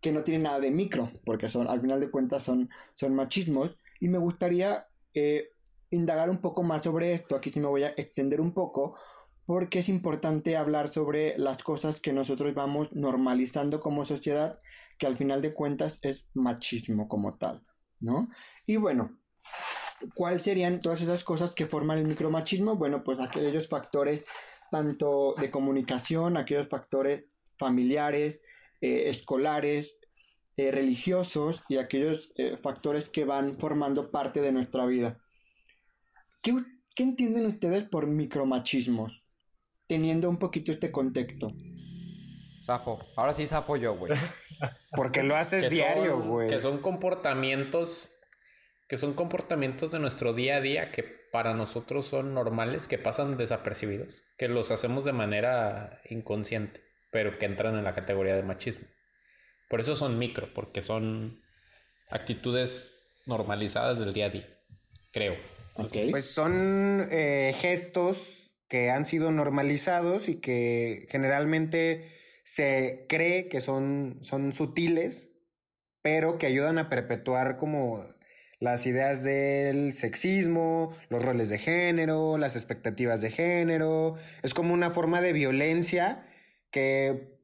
que no tienen nada de micro, porque son, al final de cuentas son, son machismos, y me gustaría eh, indagar un poco más sobre esto, aquí sí me voy a extender un poco, porque es importante hablar sobre las cosas que nosotros vamos normalizando como sociedad, que al final de cuentas es machismo como tal, ¿no? Y bueno, ¿cuáles serían todas esas cosas que forman el micromachismo? Bueno, pues aquellos factores tanto de comunicación, aquellos factores familiares, eh, escolares, eh, religiosos y aquellos eh, factores que van formando parte de nuestra vida. ¿Qué, ¿Qué entienden ustedes por micromachismos? Teniendo un poquito este contexto. Zafo. Ahora sí zafo yo, güey. Porque lo haces diario, güey. Que son comportamientos que son comportamientos de nuestro día a día que para nosotros son normales, que pasan desapercibidos, que los hacemos de manera inconsciente, pero que entran en la categoría de machismo. Por eso son micro, porque son actitudes normalizadas del día a día, creo. Okay. Pues son eh, gestos que han sido normalizados y que generalmente se cree que son, son sutiles, pero que ayudan a perpetuar como las ideas del sexismo, los roles de género, las expectativas de género. Es como una forma de violencia que,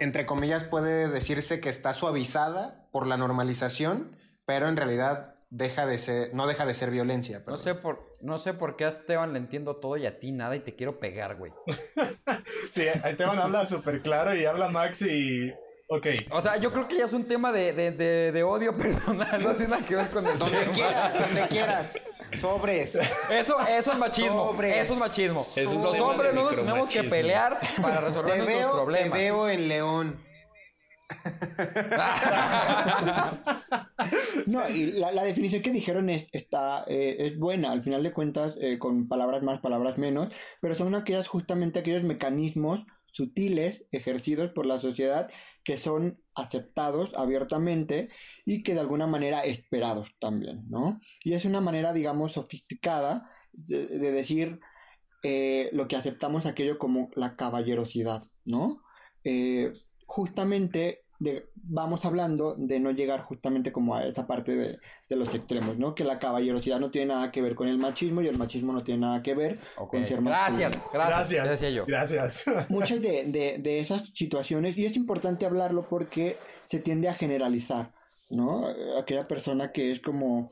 entre comillas, puede decirse que está suavizada por la normalización, pero en realidad deja de ser, no deja de ser violencia. No sé, por, no sé por qué a Esteban le entiendo todo y a ti nada y te quiero pegar, güey. sí, a Esteban habla súper claro y habla Max y Ok. O sea, yo creo que ya es un tema de, de, de, odio personal, no tiene nada que ver con el donde quieras, donde quieras. Sobres. Eso, eso es machismo. Sobres. Eso es machismo. Los hombres no nos tenemos que pelear para resolver nuestros problemas. Te veo en León. no, y la, definición que dijeron es, está, eh, es buena, al final de cuentas, eh, con palabras más, palabras menos, pero son aquellas, justamente aquellos mecanismos sutiles ejercidos por la sociedad que son aceptados abiertamente y que de alguna manera esperados también, ¿no? Y es una manera, digamos, sofisticada de, decir eh, lo que aceptamos aquello como la caballerosidad, ¿no? Eh, vamos hablando de no llegar justamente como a esa parte de, los extremos, ¿no? Que la caballerosidad no tiene nada que ver con el machismo y el machismo no tiene nada que ver con ser Gracias, gracias, gracias. Yo. Gracias. Muchas de, de, esas situaciones, y es importante hablarlo porque se tiende a generalizar, ¿no? Aquella persona que es como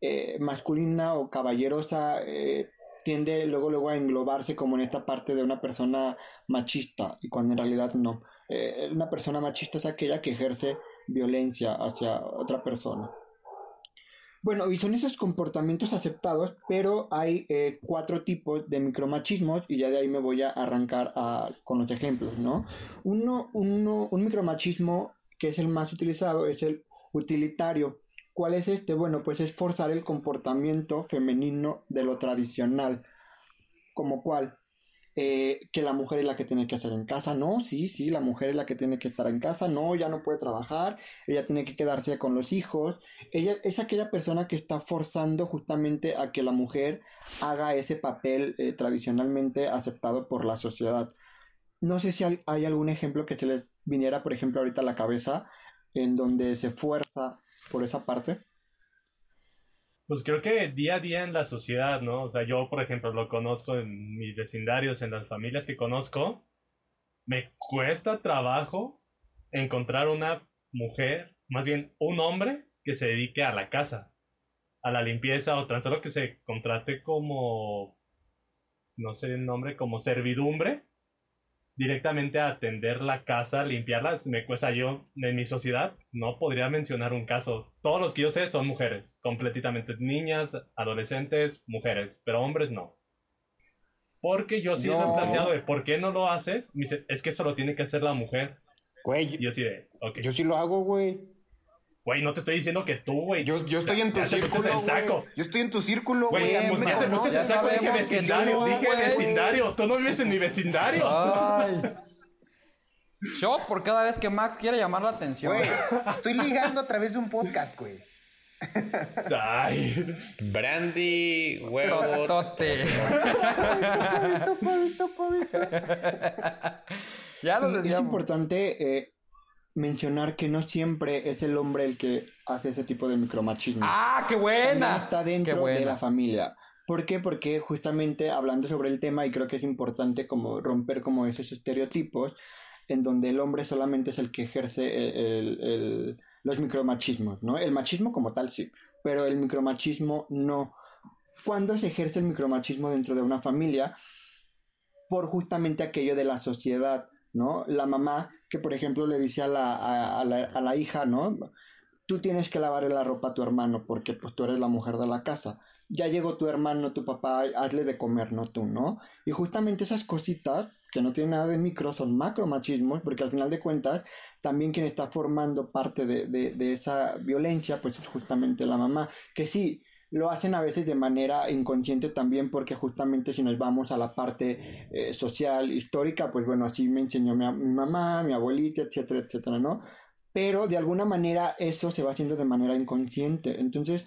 eh, masculina o caballerosa. Eh, tiende luego luego a englobarse como en esta parte de una persona machista y cuando en realidad no. Eh, una persona machista es aquella que ejerce violencia hacia otra persona. Bueno, y son esos comportamientos aceptados, pero hay eh, cuatro tipos de micromachismos y ya de ahí me voy a arrancar con los ejemplos, ¿no? Uno, uno, un micromachismo que es el más utilizado es el utilitario. ¿Cuál es este? Bueno, pues es forzar el comportamiento femenino de lo tradicional. ¿Como cuál? Eh, que la mujer es la que tiene que hacer en casa, no, sí, sí, la mujer es la que tiene que estar en casa, no, ya no puede trabajar, ella tiene que quedarse con los hijos, ella es aquella persona que está forzando justamente a que la mujer haga ese papel eh, tradicionalmente aceptado por la sociedad. No sé si hay algún ejemplo que se les viniera, por ejemplo, ahorita a la cabeza, en donde se fuerza por esa parte. Pues creo que día a día en la sociedad, ¿no? O sea, yo, por ejemplo, lo conozco en mis vecindarios, en las familias que conozco. Me cuesta trabajo encontrar una mujer, más bien un hombre, que se dedique a la casa, a la limpieza o tan solo que se contrate como, no sé el nombre, como servidumbre directamente a atender la casa, limpiarlas, me cuesta yo, en mi sociedad, no podría mencionar un caso. Todos los que yo sé son mujeres, completamente niñas, adolescentes, mujeres, pero hombres no. Porque yo sí me he planteado de por qué no lo haces, es que eso lo tiene que hacer la mujer. Güey, yo sí de, Yo sí lo hago, güey. Güey, no te estoy diciendo que tú, güey. Yo, yo estoy en tu círculo. Saco. Yo estoy en tu círculo, güey. Pues ya te puse el saco, dije vecindario. dije vecindario. Tú no vives en mi vecindario. Ay. Shot por cada vez que Max quiere llamar la atención. Güey, estoy ligando a través de un podcast, güey. Ay. Brandy, huevo. Tote. ya lo decíamos. Es importante eh, mencionar que no siempre es el hombre el que hace ese tipo de micromachismo. ¡Ah, qué buena! está dentro de la familia. ¿Por qué? Porque justamente hablando sobre el tema, y creo que es importante como romper como esos estereotipos, en donde el hombre solamente es el que ejerce los micromachismos, ¿no? El machismo como tal sí, pero el micromachismo no. ¿Cuándo se ejerce el micromachismo dentro de una familia? Por justamente aquello de la sociedad ¿no? La mamá que, por ejemplo, le dice a la, a, la, hija, ¿no? Tú tienes que lavarle la ropa a tu hermano porque pues tú eres la mujer de la casa. Ya llegó tu hermano, tu papá, hazle de comer, no tú, ¿no? Y justamente esas cositas que no tienen nada de micro son macromachismos, porque al final de cuentas, también quien está formando parte de, de, de esa violencia, pues es justamente la mamá. Que sí, lo hacen a veces de manera inconsciente también porque justamente si nos vamos a la parte eh, social, histórica, pues bueno, así me enseñó mi, mamá, mi abuelita, etcétera, etcétera, ¿no? Pero de alguna manera eso se va haciendo de manera inconsciente. Entonces,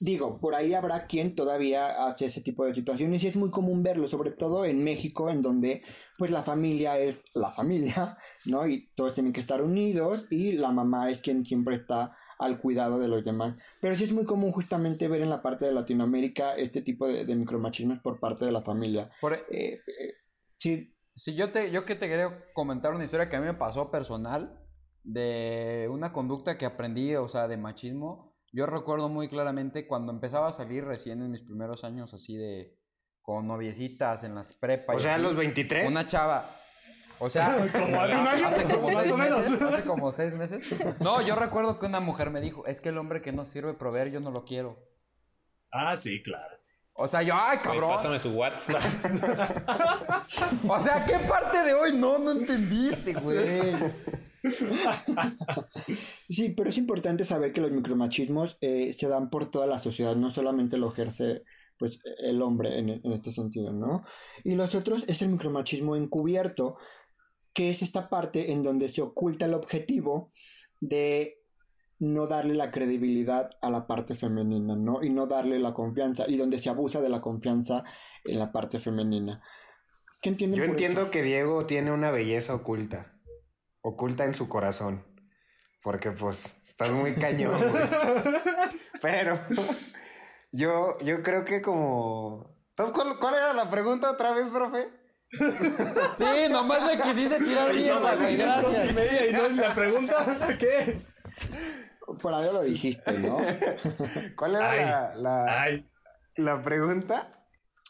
digo, por ahí habrá quien todavía hace ese tipo de situaciones y es muy común verlo, sobre todo en México, en donde pues la familia es la familia, ¿no? Y todos tienen que estar unidos y la mamá es quien siempre está al cuidado de los demás. Pero sí es muy común justamente ver en la parte de Latinoamérica este tipo de, de micromachismos por parte de la familia. Por- Eh, eh, sí, Sí, yo te, yo que te quería comentar una historia que a mí me pasó personal de una conducta que aprendí, o sea, de machismo. Yo recuerdo muy claramente cuando empezaba a salir recién en mis primeros años así de con noviecitas en las prepas. O sea, a los 23. Una chava. O sea, Como hace un año, hace como más seis o menos. meses, hace como seis meses. No, yo recuerdo que una mujer me dijo, es que el hombre que no sirve proveer, yo no lo quiero. Ah, sí, claro. O sea, yo, ay, cabrón. pásame su WhatsApp. O sea, ¿qué parte de hoy no, no entendiste, güey? Sí, pero es importante saber que los micromachismos eh, se dan por toda la sociedad, no solamente lo ejerce pues el hombre en, en este sentido, ¿no? Y los otros es el micromachismo encubierto, que es esta parte en donde se oculta el objetivo de no darle la credibilidad a la parte femenina, ¿no? Y no darle la confianza, y donde se abusa de la confianza en la parte femenina. ¿Qué Yo por entiendo eso? que Diego tiene una belleza oculta. Oculta en su corazón. Porque pues estás muy cañón, güey. Pero yo, yo creo que como... Entonces, ¿cuál, cuál era la pregunta otra vez, profe? Sí, nomás me quisiste tirar Sí, mierda, no, güey, dos y gracias. media y no es la pregunta. ¿Qué? Por ahí lo dijiste, ¿no? ¿Cuál era Ay. la, la, Ay, la pregunta?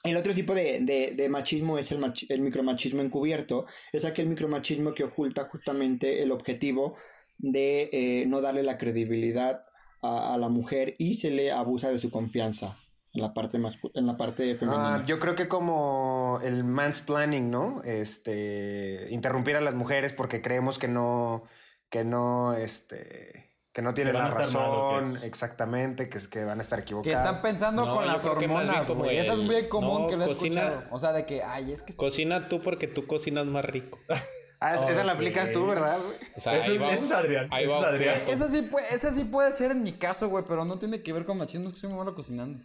El otro tipo de, de- de machismo es el, machi- el micromachismo encubierto. Es aquel micromachismo que oculta justamente el objetivo de eh, no darle la credibilidad a, a la mujer y se le abusa de su confianza en la parte, mascu- en la parte femenina. Ah, yo creo que como el mansplaining, ¿no? Este, interrumpir a las mujeres porque creemos que no, que no, este, que no tienen Que la a estar mal, ¿o qué razón, exactamente, que, es- que van a estar Que equivocadas. están pensando No, con las que más bien hormonas, güey. Eso es muy común no, que lo he cocina- escuchado. O sea, de que, ay, es que... Cocina tú porque tú cocinas más rico. Ah, es- esa la aplicas tú, ¿verdad? güey? O sea, ese ahí es, Adrián. va es Adrián. Eso sí, puede, eso sí puede ser en mi caso, güey, pero no tiene que ver con machismo, es que soy muy malo cocinando.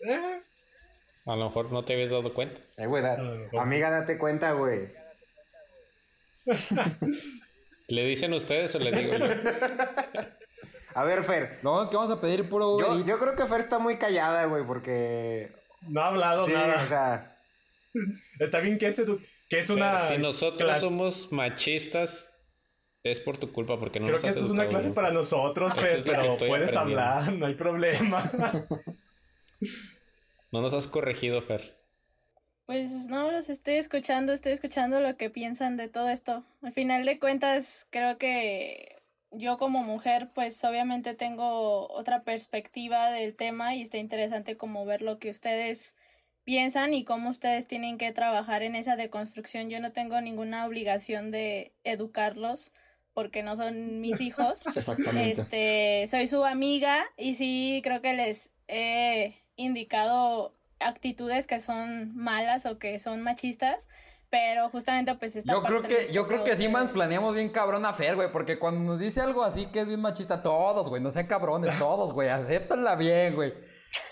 Eh, A lo mejor no te habías dado cuenta. Eh, güey, da- amiga, date cuenta, güey. ¿Le dicen ustedes o le digo yo? A ver, Fer. Lo bueno es que vamos a pedir puro Uber Yo, creo que Fer está muy callada, güey, porque... No ha hablado Sí, nada. o sea... Está bien que es, edu- que es Pero una. si nosotros clase- somos machistas, es por tu culpa, porque no Creo nos que esto es una clase bien. para nosotros, Fer, pero puedes hablar, no hay problema. No nos has corregido, Fer. Pues no, los estoy escuchando, estoy escuchando lo que piensan de todo esto. Al final de cuentas, creo que yo como mujer, pues obviamente tengo otra perspectiva del tema y está interesante como ver lo que ustedes piensan y cómo ustedes tienen que trabajar en esa deconstrucción. Yo no tengo ninguna obligación de educarlos porque no son mis hijos. Exactamente. Este, soy su amiga y sí creo que les he indicado actitudes que son malas o que son machistas, pero justamente pues esta Yo creo parte que, yo creo que sí planeamos bien cabrón a Fer, güey, porque cuando nos dice algo así que es bien machista, todos, güey, no sean cabrones, todos, güey, acéptenla bien, güey.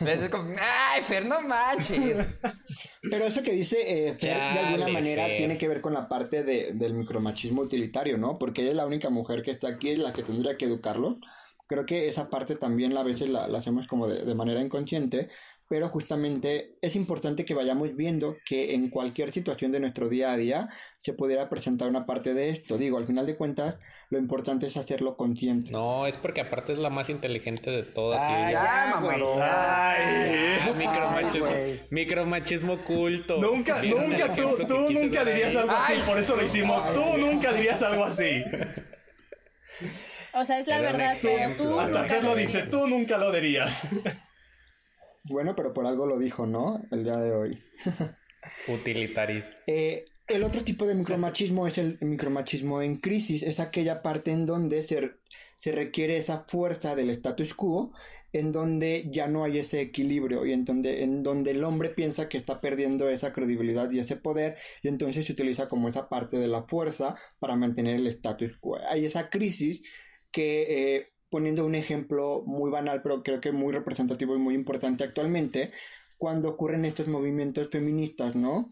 Les es como, ay, Fer, no manches. Pero eso que dice eh, Fer, de alguna manera Fer. tiene que ver con la parte de- del micromachismo utilitario, ¿no? Porque ella es la única mujer que está aquí, es la que tendría que educarlo. Creo que esa parte también a veces la, la hacemos como de, de manera inconsciente, pero justamente es importante que vayamos viendo que en cualquier situación de nuestro día a día se pudiera presentar una parte de esto. Digo, al final de cuentas, lo importante es hacerlo consciente. No, es porque aparte es la más inteligente de todas. Ah, y- ya, güey. Ay. Micromachismo, oculto. Nunca, ¿Vieron el nunca, tú, tú nunca dirías algo así, Ay. por eso lo hicimos. Tú nunca dirías algo así. O sea, es la verdad, pero tú Hasta lo dice, dirías. tú nunca lo dirías. Bueno, pero por algo lo dijo, ¿no? El día de hoy. Utilitarismo. Eh, el otro tipo de micromachismo es el micromachismo en crisis. Es aquella parte en donde se, se requiere esa fuerza del status quo, en donde ya no hay ese equilibrio y en donde, en donde el hombre piensa que está perdiendo esa credibilidad y ese poder y entonces se utiliza como esa parte de la fuerza para mantener el status quo. Hay esa crisis que... eh, poniendo un ejemplo muy banal, pero creo que muy representativo y muy importante actualmente, cuando ocurren estos movimientos feministas, ¿no?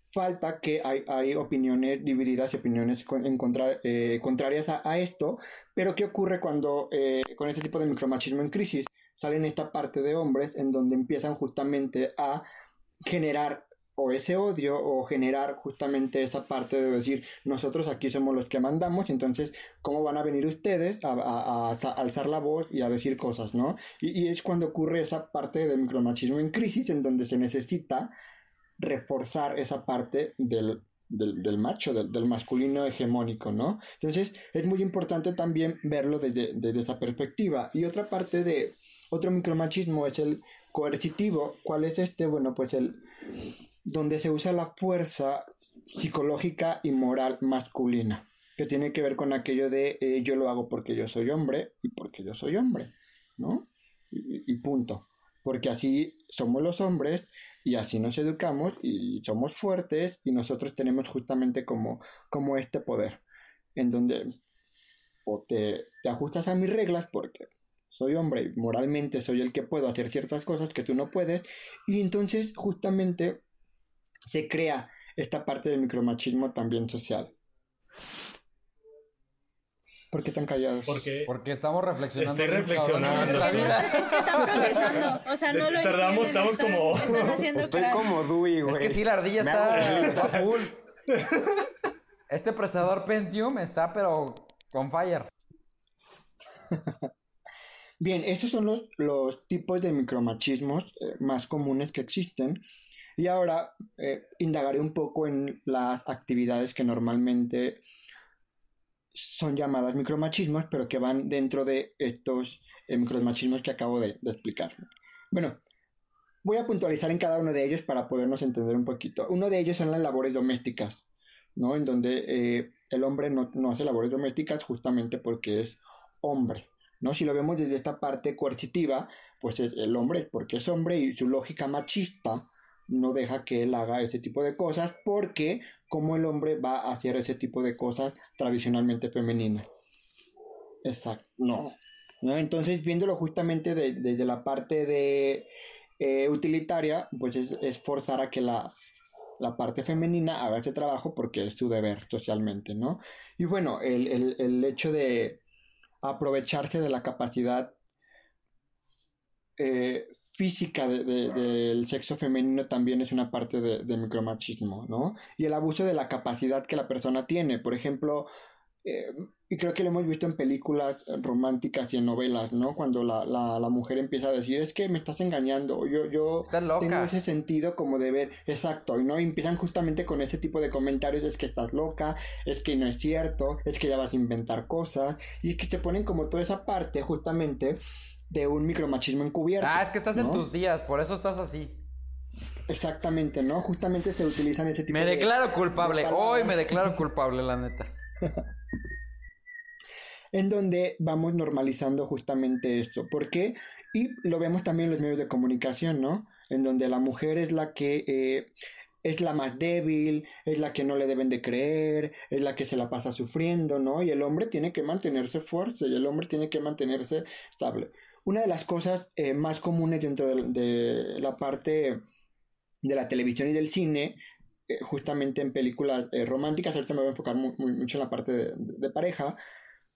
Falta que hay, hay opiniones divididas y opiniones en contra, eh, contrarias a, esto, pero ¿qué ocurre cuando eh, con este tipo de micromachismo en crisis salen esta parte de hombres en donde empiezan justamente a generar o ese odio o generar justamente esa parte de decir nosotros aquí somos los que mandamos entonces cómo van a venir ustedes a, alzar la voz y a decir cosas no y, es cuando ocurre esa parte del micromachismo en crisis en donde se necesita reforzar esa parte del, macho, del, masculino hegemónico, ¿no? Entonces es muy importante también verlo desde, desde esa perspectiva. Y otra parte de, otro micromachismo es el coercitivo. ¿Cuál es este? Bueno, pues el donde se usa la fuerza psicológica y moral masculina, que tiene que ver con aquello de eh, yo lo hago porque yo soy hombre y porque yo soy hombre, ¿no? Y, punto. Porque así somos los hombres y así nos educamos y somos fuertes y nosotros tenemos justamente como, como este poder, en donde o te, te ajustas a mis reglas porque soy hombre y moralmente soy el que puedo hacer ciertas cosas que tú no puedes y entonces justamente se crea esta parte del micromachismo también social. ¿Por qué tan callados? Porque, Porque estamos reflexionando. Estoy reflexionando. Es que estamos pensando. O sea, no lo Tardamos, estamos como. Estoy como Dewey, güey. Es que sí, la ardilla está, full. Este procesador Pentium está, pero con fire. Bien, estos son los, los tipos de micromachismos eh, más comunes que existen. Y ahora eh, indagaré un poco en las actividades que normalmente son llamadas micromachismos, pero que van dentro de estos eh, micromachismos que acabo de, explicar. Bueno, voy a puntualizar en cada uno de ellos para podernos entender un poquito. Uno de ellos son las labores domésticas, ¿no? En donde eh, el hombre no, hace labores domésticas justamente porque es hombre. ¿no? Si lo vemos desde esta parte coercitiva, pues el hombre porque es hombre y su lógica machista no deja que él haga ese tipo de cosas porque como el hombre va a hacer ese tipo de cosas tradicionalmente femeninas. Exacto, no. Entonces, viéndolo justamente desde la parte de eh, utilitaria, pues es, forzar a que la, la parte femenina haga ese trabajo porque es su deber socialmente, ¿no? Y bueno, el, el, el hecho de aprovecharse de la capacidad eh, física del sexo femenino también es una parte de, micromachismo, ¿no? Y el abuso de la capacidad que la persona tiene. Por ejemplo, eh, y creo que lo hemos visto en películas románticas y en novelas, ¿no? Cuando la, la, mujer empieza a decir, es que me estás engañando, yo, yo tengo ese sentido como de ver, exacto, ¿no? Y empiezan justamente con ese tipo de comentarios, es que estás loca, es que no es cierto, es que ya vas a inventar cosas, y es que te ponen como toda esa parte justamente de un micromachismo encubierto. Ah, es que estás en tus días, por eso estás así. Exactamente, ¿no? Justamente se utilizan ese tipo de... Me declaro culpable, hoy me declaro culpable, la neta. en donde vamos normalizando justamente esto. ¿Por qué? Y lo vemos también en los medios de comunicación, ¿no? En donde la mujer es la que eh, es la más débil, es la que no le deben de creer, es la que se la pasa sufriendo, ¿no? Y el hombre tiene que mantenerse fuerte y el hombre tiene que mantenerse estable. Una de las cosas eh, más comunes dentro de, la parte de la televisión y del cine, eh, justamente en películas eh, románticas, ahorita me voy a enfocar mucho en la parte de, pareja,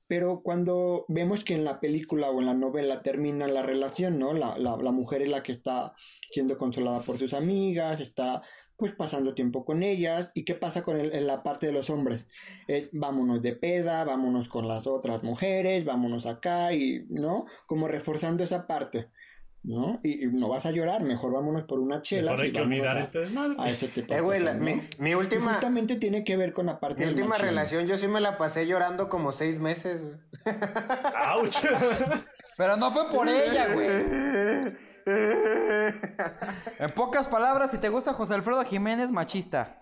pero cuando vemos que en la película o en la novela termina la relación, ¿no? La, la, la, mujer es la que está siendo consolada por sus amigas, está pues pasando tiempo con ellas. ¿Y qué pasa con el, en la parte de los hombres? Es vámonos de peda, vámonos con las otras mujeres, vámonos acá y, ¿no? Como reforzando esa parte. ¿no? Y, no vas a llorar, mejor vámonos por una chela y vámonos a, este a, ese tipo de cosas, mi, mi, última... justamente tiene que ver con la parte Mi última relación, yo sí me la pasé llorando como seis meses, ¡Auch! Pero no fue por ella, güey. en pocas palabras, si te gusta José Alfredo Jiménez, machista.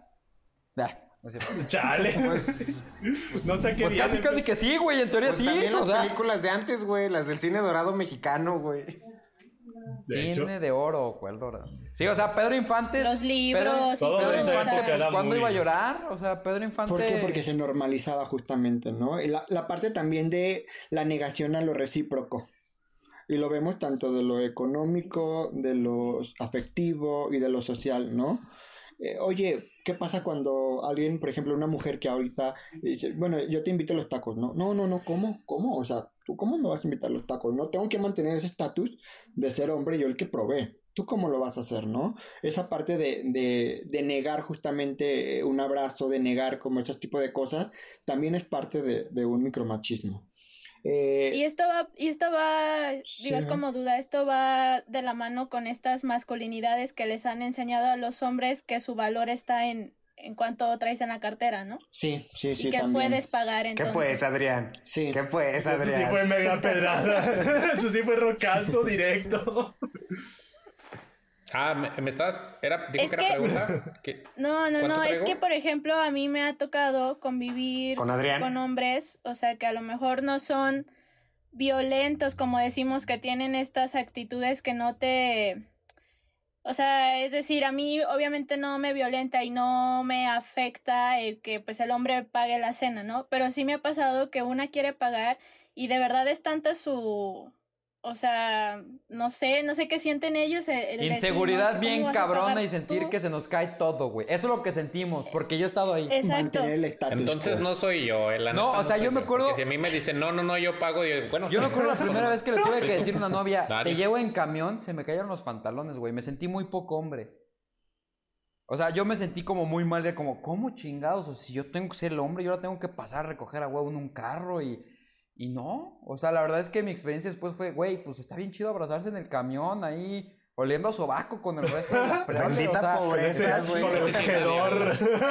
Chale. Pues, no sé qué. Pues casi, casi que sí, güey. En teoría pues sí. También las películas de antes, güey. Las del cine dorado mexicano, güey. De Cine de oro, ¿cuál dorado? Sí, o sea, Pedro Infante. Los libros Pedro- y Todo ¿Cuándo muy- iba a llorar? O sea, Pedro Infante. ¿Por qué? Porque se normalizaba justamente, ¿no? Y la, la parte también de la negación a lo recíproco. Y lo vemos tanto de lo económico, de lo afectivo y de lo social, ¿no? Eh, oye, ¿qué pasa cuando alguien, por ejemplo, una mujer que ahorita dice, bueno, yo te invito a los tacos, ¿no? No, no, no, ¿cómo? ¿Cómo? O sea, ¿tú cómo me vas a invitar a los tacos? No tengo que mantener ese estatus de ser hombre, yo el que provee. ¿Tú cómo lo vas a hacer, no? Esa parte de, de, de negar justamente eh, un abrazo, de negar como ese tipo de cosas, también es parte de, de un micromachismo. Eh, Y esto va, y esto va, Sí, digo, es ajá. como duda, esto va de la mano con estas masculinidades que les han enseñado a los hombres que su valor está en, en cuanto traes en la cartera, ¿no? sí, sí, sí, y que también. puedes pagar ¿Qué entonces. pues, Adrián? Sí. ¿Qué pues, Eso sí Adrián? fue mega pedrada. Eso sí fue rocazo directo. Ah, me, me estabas. Era, dijo Es que era pregunta. No, no, ¿Cuánto no, es que por ejemplo a mí me ha tocado convivir ¿Con Adrián? con hombres, o sea, que a lo mejor no son violentos, como decimos, que tienen estas actitudes que no te... O sea, es decir, a mí obviamente no me violenta y no me afecta el que pues el hombre pague la cena, ¿no? Pero sí me ha pasado que una quiere pagar y de verdad es tanta su... O sea, no sé, no sé qué sienten ellos. el- el decir, "No, es Inseguridad bien ¿cómo vas a cabrona y sentir tú?". que se nos cae todo, güey. Eso es lo que sentimos, porque yo he estado ahí. Exacto. Mantener el estatus Entonces no soy yo, eh, la No, o sea, soy yo me acuerdo- Porque si a mí me dicen, no, no, no, yo pago, yo, bueno, Yo me acuerdo la primera vez que le tuve que decir a una novia, Dale. te llevo en camión, se me cayeron los pantalones, güey. Me sentí muy poco hombre. O sea, yo me sentí como muy mal de como, ¿cómo chingados? O sea, si yo tengo que ser el hombre, yo la tengo que pasar a recoger a huevo en un carro y... Y no, o sea, la verdad es que mi experiencia después fue, güey, pues está bien chido abrazarse en el camión ahí, oliendo a sobaco con el resto de la prole, Bendita o sea, pobreza, güey. con el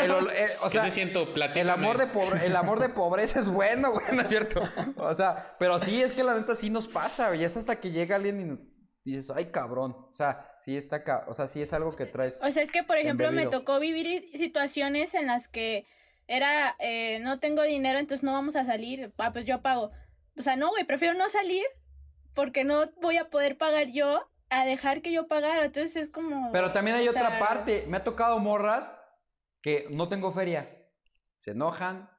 el o ¿Qué sea, se siento? Platícame. el amor de pobre, el amor de pobreza es bueno, güey, ¿no es cierto? O sea, pero sí es que la neta sí nos pasa, güey. Es hasta que llega alguien y dices, ay cabrón. O sea, sí está ca- o sea, sí es algo que traes. O sea, es que, por ejemplo, me tocó vivir situaciones en las que era, eh, no tengo dinero, entonces no vamos a salir, ah, pues yo pago. O sea, no, güey, prefiero no salir porque no voy a poder pagar yo a dejar que yo pagara. Entonces es como... Pero también hay o otra parte. Me ha tocado morras que no tengo feria. Se enojan.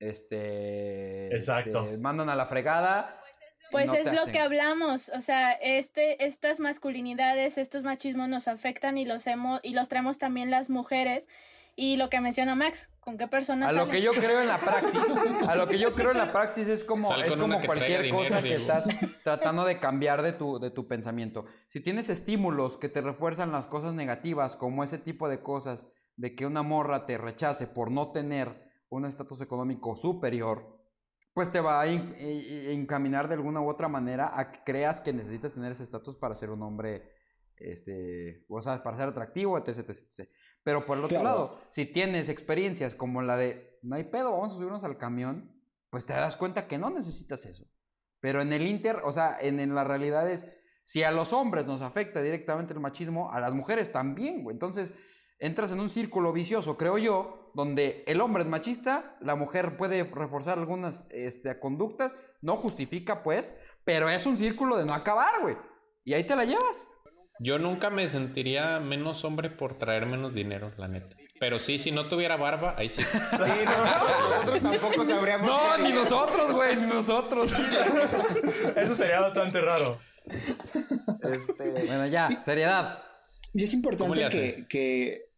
Este. Exacto. te mandan a la fregada. Pues no es lo hacen. que hablamos, o sea, este, estas masculinidades, estos machismos nos afectan y los hemos, y los traemos también las mujeres. Y lo que menciona Max, ¿con qué personas A lo que yo creo en la praxis, a lo que yo creo en la praxis es como, es como cualquier cosa dinero, que digo. estás tratando de cambiar de tu, de tu pensamiento. Si tienes estímulos que te refuerzan las cosas negativas, como ese tipo de cosas, de que una morra te rechace por no tener un estatus económico superior, pues te va a in- i- i- encaminar de alguna u otra manera a que creas que necesitas tener ese estatus para ser un hombre, este, o sea, para ser atractivo, etc, etc, etc. Pero por el otro Claro. lado, si tienes experiencias como la de, no hay pedo, vamos a subirnos al camión, pues te das cuenta que no necesitas eso. Pero en el Inter, o sea, en, en la realidad es, si a los hombres nos afecta directamente el machismo, a las mujeres también, güey. Entonces, entras en un círculo vicioso, creo yo, donde el hombre es machista, la mujer puede reforzar algunas este, conductas, no justifica, pues, pero es un círculo de no acabar, güey. Y ahí te la llevas. Yo nunca me sentiría menos hombre por traer menos dinero, la neta. Pero sí, si no tuviera barba, ahí sí. Sí, no, nosotros tampoco sabríamos. No, ni haría. nosotros, güey, ni nosotros. Eso sería bastante raro. Este, Bueno, ya, seriedad. Y es ¿Cómo importante que, que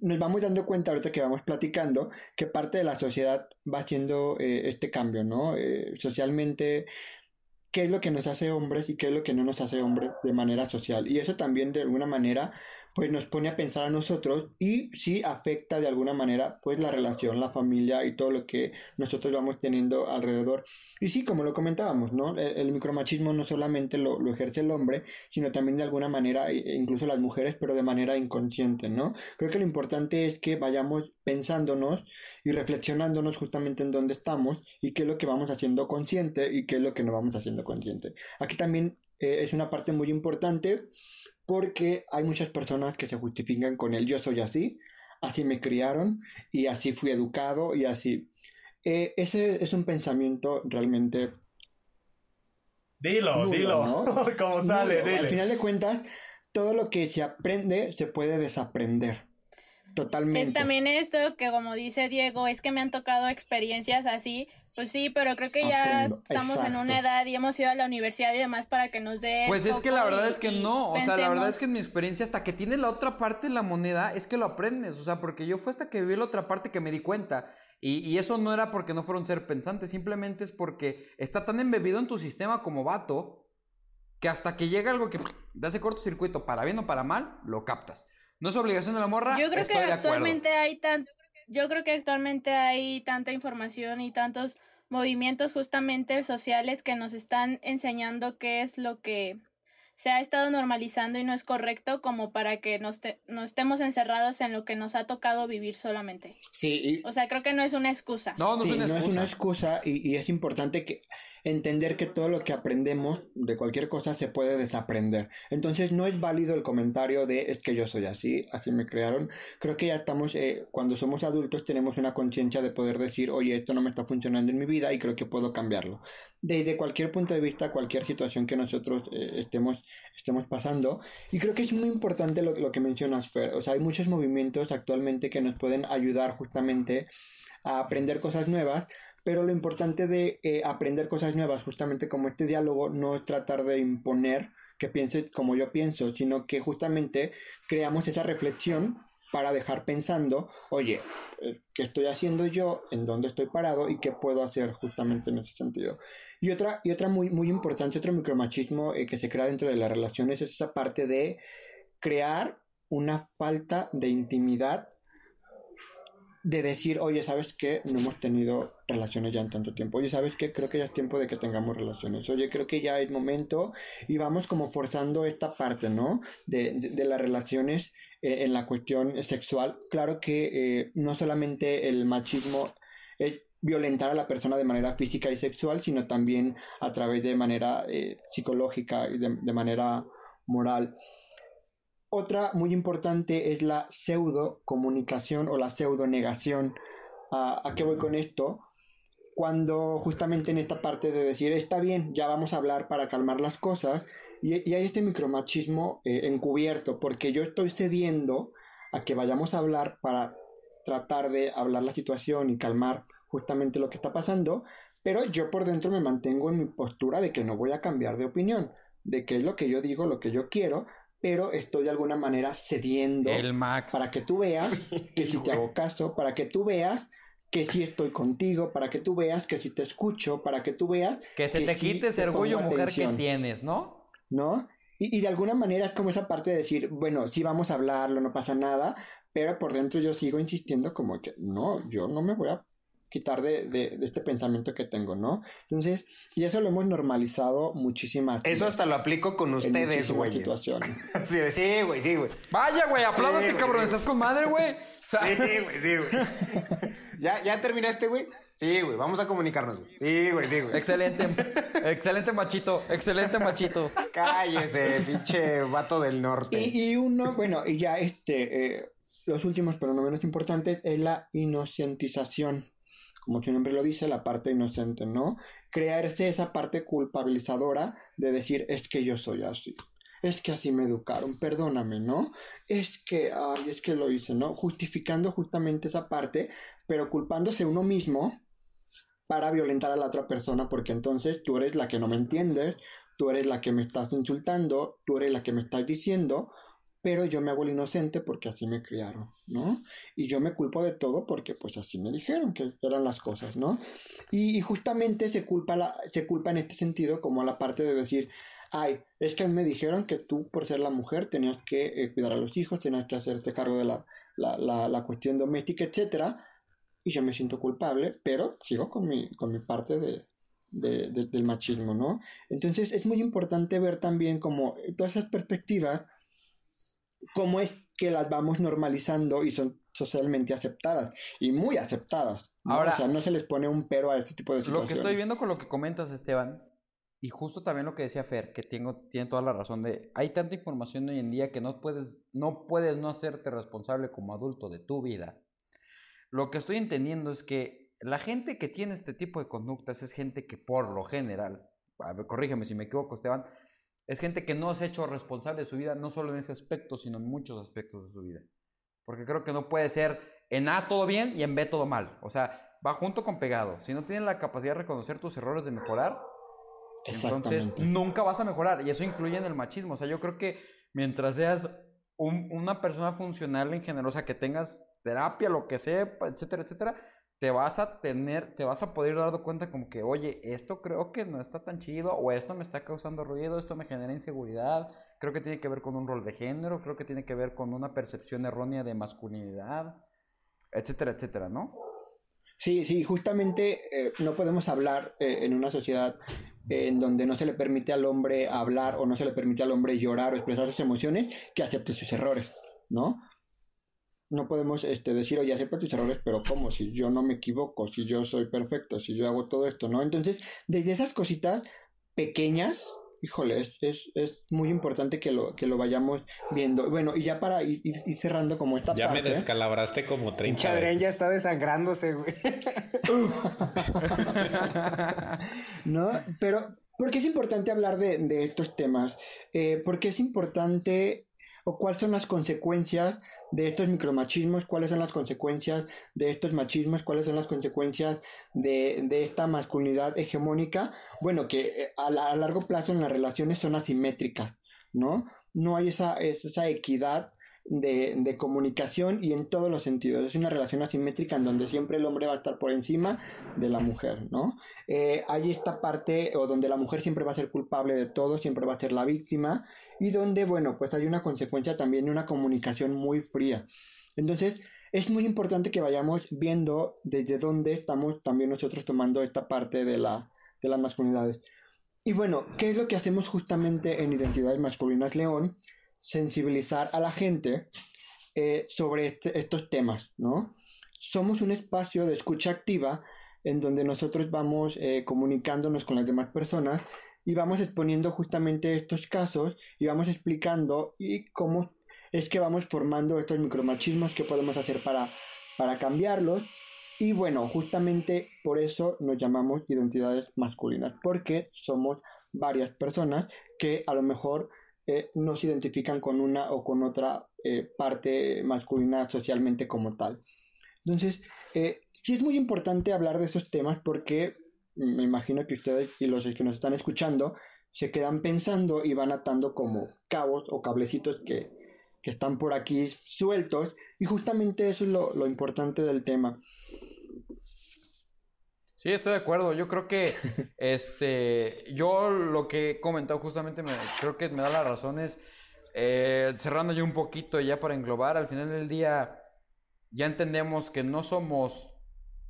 nos vamos dando cuenta ahorita que vamos platicando que parte de la sociedad va haciendo eh, este cambio, ¿no? Eh, socialmente, qué es lo que nos hace hombres y qué es lo que no nos hace hombres de manera social. Y eso también de alguna manera pues nos pone a pensar a nosotros y sí afecta de alguna manera pues la relación, la familia y todo lo que nosotros vamos teniendo alrededor. Y sí, como lo comentábamos, ¿no? El, el micromachismo no solamente lo, lo ejerce el hombre, sino también de alguna manera, e- incluso las mujeres, pero de manera inconsciente, ¿no? Creo que lo importante es que vayamos pensándonos y reflexionándonos justamente en dónde estamos y qué es lo que vamos haciendo consciente y qué es lo que no vamos haciendo consciente. Aquí también eh, es una parte muy importante porque hay muchas personas que se justifican con el yo soy así, así me criaron y así fui educado y así. Eh, ese es un pensamiento realmente Dilo, Nulo, dilo. ¿no? Como sale, Nulo. Al final de cuentas, todo lo que se aprende se puede desaprender. Totalmente. Es también esto que como dice Diego, es que me han tocado experiencias así, pues sí, pero creo que ya Aprendo, estamos en una edad y hemos ido a la universidad y demás para que nos dé Pues es que la verdad y- es que no, o sea, la verdad es que en mi experiencia hasta que tienes la otra parte de la moneda es que lo aprendes, o sea, porque yo fue hasta que viví la otra parte que me di cuenta. Y, y eso no era porque no fuera un ser pensante, simplemente es porque está tan embebido en tu sistema como vato que hasta que llega algo que te hace cortocircuito, para bien o para mal, lo captas. No es obligación de la morra. Yo creo que estoy actualmente hay tan, yo creo que actualmente hay tanta información y tantos movimientos justamente sociales que nos están enseñando qué es lo que se ha estado normalizando y no es correcto como para que nos, te- no estemos encerrados en lo que nos ha tocado vivir solamente. Sí, y- O sea, creo que no es una excusa. No, no sí, es una no es excusa. una excusa y, y es importante que entender que todo lo que aprendemos de cualquier cosa se puede desaprender. Entonces no es válido el comentario de es que yo soy así, así me crearon. Creo que ya estamos, eh, cuando somos adultos tenemos una conciencia de poder decir, oye, esto no me está funcionando en mi vida y creo que puedo cambiarlo. Desde cualquier punto de vista, cualquier situación que nosotros eh, estemos, estemos pasando. Y creo que es muy importante lo, lo que mencionas, Fer. O sea, hay muchos movimientos actualmente que nos pueden ayudar justamente a aprender cosas nuevas, pero lo importante de eh, aprender cosas nuevas, justamente como este diálogo, no es tratar de imponer que pienses como yo pienso, sino que justamente creamos esa reflexión para dejar pensando, oye, eh, ¿qué estoy haciendo yo? ¿En dónde estoy parado? ¿Y qué puedo hacer justamente en ese sentido? Y otra, y otra muy, muy importante, otro micromachismo eh, que se crea dentro de las relaciones es esa parte de crear una falta de intimidad de decir, oye, ¿sabes qué? No hemos tenido relaciones ya en tanto tiempo. Oye, ¿sabes qué? Creo que ya es tiempo de que tengamos relaciones. Oye, creo que ya es momento y vamos como forzando esta parte, ¿no? De, de, las relaciones eh, en la cuestión sexual. Claro que eh, no solamente el machismo es violentar a la persona de manera física y sexual, sino también a través de manera eh, psicológica y de manera moral. Otra muy importante es la pseudo comunicación o la pseudo negación. ¿A, ¿A qué voy con esto? Cuando justamente en esta parte de decir, está bien, ya vamos a hablar para calmar las cosas, y, y hay este micromachismo eh, encubierto, porque yo estoy cediendo a que vayamos a hablar para tratar de hablar la situación y calmar justamente lo que está pasando, pero yo por dentro me mantengo en mi postura de que no voy a cambiar de opinión, de que es lo que yo digo, lo que yo quiero, pero estoy de alguna manera cediendo El Max. para que tú veas que si te hago caso, para que tú veas que si estoy contigo, para que tú veas que si te escucho, para que tú veas Que se te sí quite ese orgullo, mujer, atención, que tienes, ¿no? ¿no? Y, y de alguna manera es como esa parte de decir, bueno, sí vamos a hablarlo, no pasa nada, pero por dentro yo sigo insistiendo como que no, yo no me voy a quitar de, de, de este pensamiento que tengo, ¿no? Entonces, y eso lo hemos normalizado muchísimas Eso hasta lo aplico con ustedes, güey. situaciones. Sí, sí, güey, sí, güey. Vaya, güey, apláudate, Sí, cabrón. sí. Estás con madre, güey. Sí, güey, sí, güey. ¿Ya, ¿Ya terminaste, güey? Sí, güey, vamos a comunicarnos, güey. Sí, güey, sí, güey. Excelente, excelente machito, excelente machito. Cállese, pinche vato del norte. Y, y uno, bueno, y ya este, eh, los últimos, pero no menos importantes, es la inocentización. Como su nombre lo dice, la parte inocente, ¿no? Crearse esa parte culpabilizadora de decir, es que yo soy así. Es que así me educaron, perdóname, ¿no? Es que, ay, es que lo hice, ¿no? Justificando justamente esa parte, pero culpándose uno mismo para violentar a la otra persona, porque entonces tú eres la que no me entiendes, tú eres la que me estás insultando, tú eres la que me estás diciendo, pero yo me hago el inocente porque así me criaron, ¿no? Y yo me culpo de todo porque pues así me dijeron que eran las cosas, ¿no? Y, justamente se culpa, se culpa en este sentido como la parte de decir, ay, es que a mí me dijeron que tú por ser la mujer tenías que eh, cuidar a los hijos, tenías que hacerte cargo de la, la, la, cuestión doméstica, etcétera, y yo me siento culpable, pero sigo con mi, con mi parte de, del machismo, ¿no? Entonces es muy importante ver también como todas esas perspectivas, cómo es que las vamos normalizando y son socialmente aceptadas y muy aceptadas. ¿no? Ahora- o sea, no se les pone un pero a este tipo de Lo situaciones. que estoy viendo con lo que comentas, Esteban, y justo también lo que decía Fer, que tengo, tiene toda la razón de, hay tanta información hoy en día que no puedes, no puedes no hacerte responsable como adulto de tu vida. Lo que estoy entendiendo es que la gente que tiene este tipo de conductas es gente que por lo general, corrígeme si me equivoco, Esteban, es gente que no se ha hecho responsable de su vida, no solo en ese aspecto, sino en muchos aspectos de su vida. Porque creo que no puede ser en A todo bien y en B todo mal. O sea, va junto con pegado. Si no tienes la capacidad de reconocer tus errores, de mejorar, entonces nunca vas a mejorar. Y eso incluye en el machismo. O sea, yo creo que mientras seas una persona funcional o sea, que tengas terapia, lo que sea, etcétera, etcétera, te vas a tener, te vas a poder dar cuenta como que, oye, esto creo que no está tan chido, o esto me está causando ruido, esto me genera inseguridad, creo que tiene que ver con un rol de género, creo que tiene que ver con una percepción errónea de masculinidad, etcétera, etcétera, ¿no? Sí, sí, justamente eh, no podemos hablar eh, en una sociedad eh, en donde no se le permite al hombre hablar o no se le permite al hombre llorar o expresar sus emociones, que acepte sus errores, ¿no? No podemos este, decir, oye, acepta tus errores, pero ¿cómo? Si yo no me equivoco, si yo soy perfecto, si yo hago todo esto, ¿no? Entonces, desde esas cositas pequeñas, híjole, es, es, muy importante que lo, que lo vayamos viendo. Bueno, y ya para ir, cerrando como esta ya parte... Ya me descalabraste como 30 Chadren ya está desangrándose, güey. ¿No? Pero, ¿por qué es importante hablar de, de estos temas? Eh, porque es importante o cuáles son las consecuencias de estos micromachismos, cuáles son las consecuencias de estos machismos, cuáles son las consecuencias de, esta masculinidad hegemónica, bueno, que eh, a, a, largo plazo en las relaciones son asimétricas, ¿no? No hay esa, esa equidad de, comunicación y en todos los sentidos. Es una relación asimétrica en donde siempre el hombre va a estar por encima de la mujer, ¿no? Eh, hay esta parte o donde la mujer siempre va a ser culpable de todo, siempre va a ser la víctima y donde, bueno, pues hay una consecuencia también de una comunicación muy fría. Entonces, es muy importante que vayamos viendo desde dónde estamos también nosotros tomando esta parte de, la, de las masculinidades. Y bueno, ¿qué es lo que hacemos justamente en Identidades Masculinas León? Sensibilizar a la gente eh, sobre este, estos temas, ¿no? Somos un espacio de escucha activa en donde nosotros vamos eh, comunicándonos con las demás personas y vamos exponiendo justamente estos casos y vamos explicando y cómo es que vamos formando estos micromachismos que podemos hacer para, para cambiarlos. Y bueno, justamente por eso nos llamamos identidades masculinas, porque somos varias personas que a lo mejor eh, no se identifican con una o con otra eh, parte masculina socialmente como tal. Entonces, eh, sí es muy importante hablar de esos temas porque me imagino que ustedes y los que nos están escuchando se quedan pensando y van atando como cabos o cablecitos que, están por aquí sueltos y justamente eso es lo, lo importante del tema. Sí, estoy de acuerdo. Yo creo que este, yo lo que he comentado justamente me, creo que me da las razones. Eh, cerrando yo un poquito ya para englobar, al final del día ya entendemos que no somos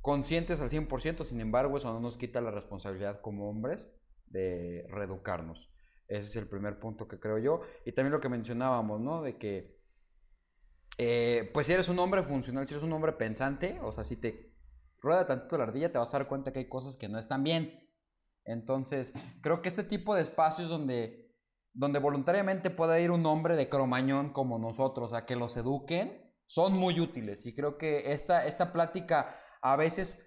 conscientes al 100%, sin embargo eso no nos quita la responsabilidad como hombres de reeducarnos. Ese es el primer punto que creo yo. Y también lo que mencionábamos, ¿no? De que, eh, pues si eres un hombre funcional, si eres un hombre pensante, o sea, si te rueda tantito la ardilla, te vas a dar cuenta que hay cosas que no están bien. Entonces, creo que este tipo de espacios donde, donde voluntariamente pueda ir un hombre de cromañón como nosotros a que los eduquen, son muy útiles. Y creo que esta, esta plática a veces,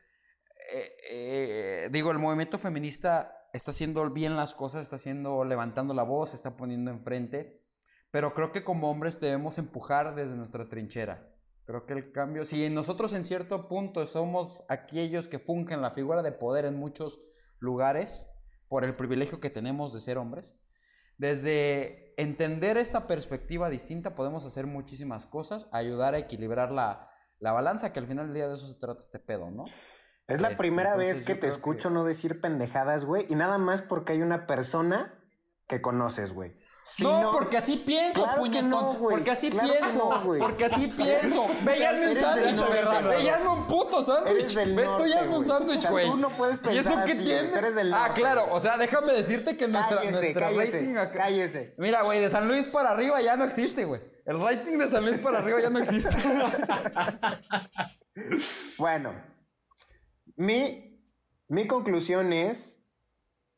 eh, eh, digo, el movimiento feminista está haciendo bien las cosas, está haciendo, levantando la voz, está poniendo enfrente, pero creo que como hombres debemos empujar desde nuestra trinchera. Creo que el cambio, si nosotros en cierto punto somos aquellos que fungen la figura de poder en muchos lugares por el privilegio que tenemos de ser hombres, desde entender esta perspectiva distinta podemos hacer muchísimas cosas, ayudar a equilibrar la, balanza, que al final del día de eso se trata este pedo, ¿no? Es la este, primera vez que te escucho no decir pendejadas, güey, y nada más porque hay una persona que conoces, güey no, porque así pienso, puñetón. porque así pienso. porque así pienso. Veíasme un sándwich, ¿verdad? Veíasme un puto sándwich. Norte, Ve, un sándwich, güey. tú no puedes pensar ¿Y eso qué tiene? Eres del ah, claro. O sea, déjame decirte que nuestra, cállese, nuestra cállese, rating acá... Cállese. Mira, güey, de San Luis para arriba ya no existe, güey. El rating de San Luis para arriba ya no existe. bueno. Mi, mi conclusión es...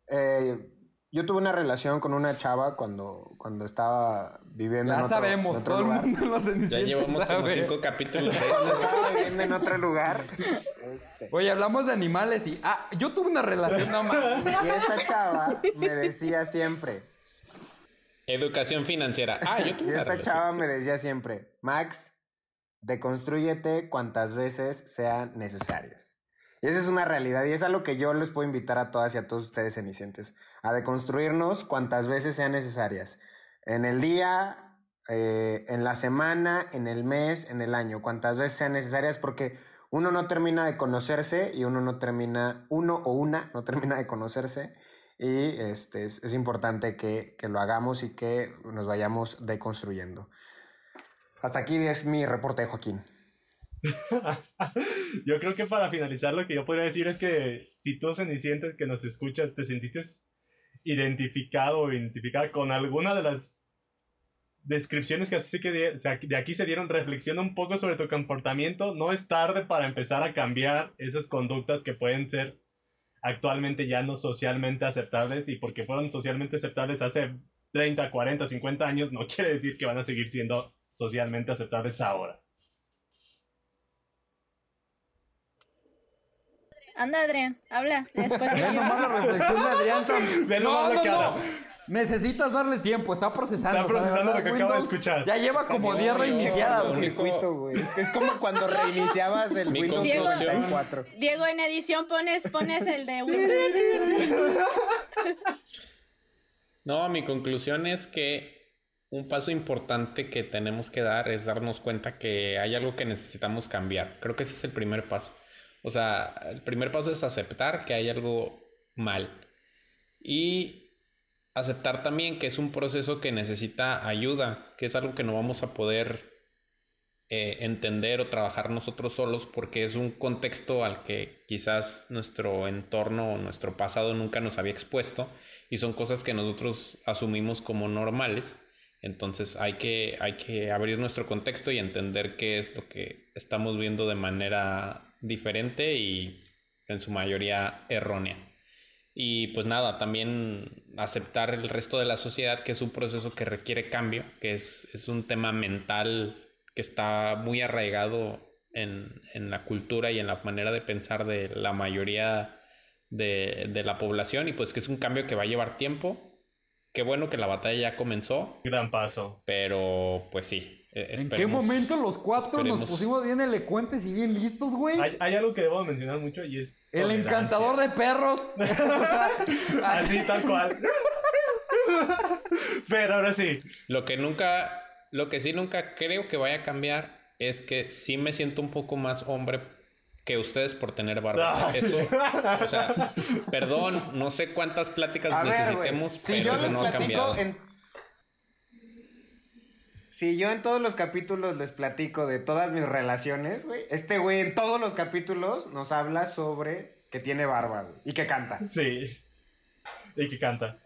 Eh, yo tuve una relación con una chava cuando, cuando estaba viviendo en Ya otro, en sabemos, otro todo el lugar. mundo los Ya llevamos como sabe. cinco capítulos de Cuando estaba viviendo en otro lugar. este, Oye, hablamos de animales y... Ah, yo tuve una relación, no mames. y esta chava me decía siempre, educación financiera. Ah, yo y tuve una esta relación. chava me decía siempre, Max, deconstrúyete cuantas veces sean necesarias. Y esa es una realidad y es algo que yo les puedo invitar a todas y a todos ustedes cenicientes, a deconstruirnos cuantas veces sean necesarias. En el día, eh, en la semana, en el mes, en el año, cuantas veces sean necesarias porque uno no termina de conocerse y uno no termina, uno o una no termina de conocerse y este, es, es importante que, que lo hagamos y que nos vayamos deconstruyendo. Hasta aquí es mi reporte, Joaquín. Yo creo que para finalizar lo que yo podría decir es que si tú cenicientes que nos escuchas te sentiste identificado o identificada con alguna de las descripciones que así que de aquí se dieron, reflexiona un poco sobre tu comportamiento. No es tarde para empezar a cambiar esas conductas que pueden ser actualmente ya no socialmente aceptables y porque fueron socialmente aceptables hace 30, 40, 50 años, no quiere decir que van a seguir siendo socialmente aceptables ahora. Anda, Adrián, habla. Después de Ve nomás la reflexión de Adrián. tan- Ve No, nomás lo no, que no. habla. Necesitas darle tiempo, está procesando. Está procesando ¿sabes? lo que acaba de Windows escuchar. Ya lleva como 10 reiniciadas. güey. Cortocircuito, güey. Es, es como cuando reiniciabas el Mi Windows 94. Diego, en edición pones, pones el de Windows. No, mi conclusión es que un paso importante que tenemos que dar es darnos cuenta que hay algo que necesitamos cambiar. Creo que ese es el primer paso. O sea, el primer paso es aceptar que hay algo mal. Y aceptar también que es un proceso que necesita ayuda, que es algo que no vamos a poder eh, entender o trabajar nosotros solos porque es un contexto al que quizás nuestro entorno o nuestro pasado nunca nos había expuesto y son cosas que nosotros asumimos como normales. Entonces hay que, hay que abrir nuestro contexto y entender qué es lo que estamos viendo de manera diferente y en su mayoría errónea. Y pues nada, también aceptar el resto de la sociedad, que es un proceso que requiere cambio, que es, es un tema mental que está muy arraigado en, en la cultura y en la manera de pensar de la mayoría de, de la población y pues que es un cambio que va a llevar tiempo. Qué bueno que la batalla ya comenzó, Gran paso. pero pues sí. Eh, ¿En qué momento los cuatro esperemos. nos pusimos bien elocuentes y bien listos, güey? Hay, hay algo que debo mencionar mucho y es. El tolerancia. encantador de perros. O sea, Así, tal cual. Pero ahora sí. Lo que nunca, lo que sí nunca creo que vaya a cambiar es que sí me siento un poco más hombre que ustedes por tener barba. Ay. Eso, o sea, perdón, no sé cuántas pláticas A ver, necesitemos, Si pero yo eso les no platico en... Si yo en todos los capítulos les platico de todas mis relaciones, güey, este güey en todos los capítulos nos habla sobre que tiene barba güey, y que canta. Sí. Y que canta.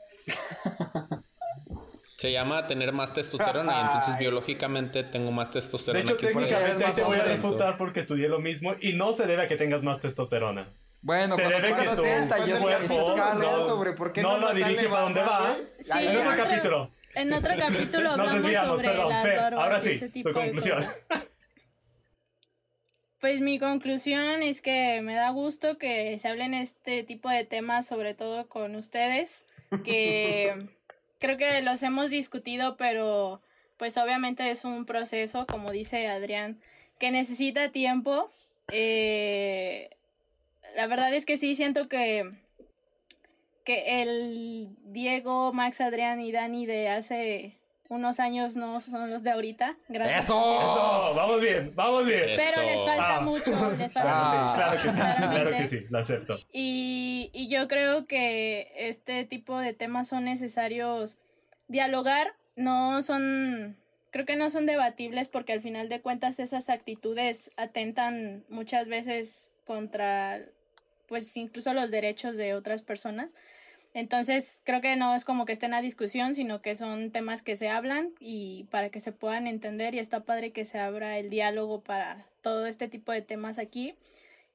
Se llama tener más testosterona y entonces Ay. biológicamente tengo más De testosterona hecho, que ustedes. técnicamente ahí te voy a refutar porque estudié lo mismo y no se debe a que tengas más testosterona. Bueno, Se cuando debe que cuando tu- es el la- cuerpo- sea sobre por qué no no, lo dirige para dónde va. güey. Sí, en otro otro- capítulo. En otro capítulo hablamos sobre perdón. las Fer, barbas ahora y sí, ese tipo tu de conclusión. cosas. Pues mi conclusión es que me da gusto que se hablen este tipo de temas, sobre todo con ustedes, que creo que los hemos discutido, pero pues obviamente es un proceso, como dice Adrián, que necesita tiempo. Eh, la verdad es que sí siento que que el Diego, Max, Adrián y Dani de hace unos años no son los de ahorita. Gracias. ¡Eso! Eso, vamos bien, vamos bien. Pero les falta Ah. mucho, les falta Claro, Ah. sí, claro que sí, claro claramente. que sí, lo acepto. Y, y yo creo que este tipo de temas son necesarios dialogar, no son, creo que no son debatibles porque al final de cuentas esas actitudes atentan muchas veces contra, pues incluso los derechos de otras personas. Entonces, creo que no es como que estén a discusión, sino que son temas que se hablan y para que se puedan entender y está padre que se abra el diálogo para todo este tipo de temas aquí.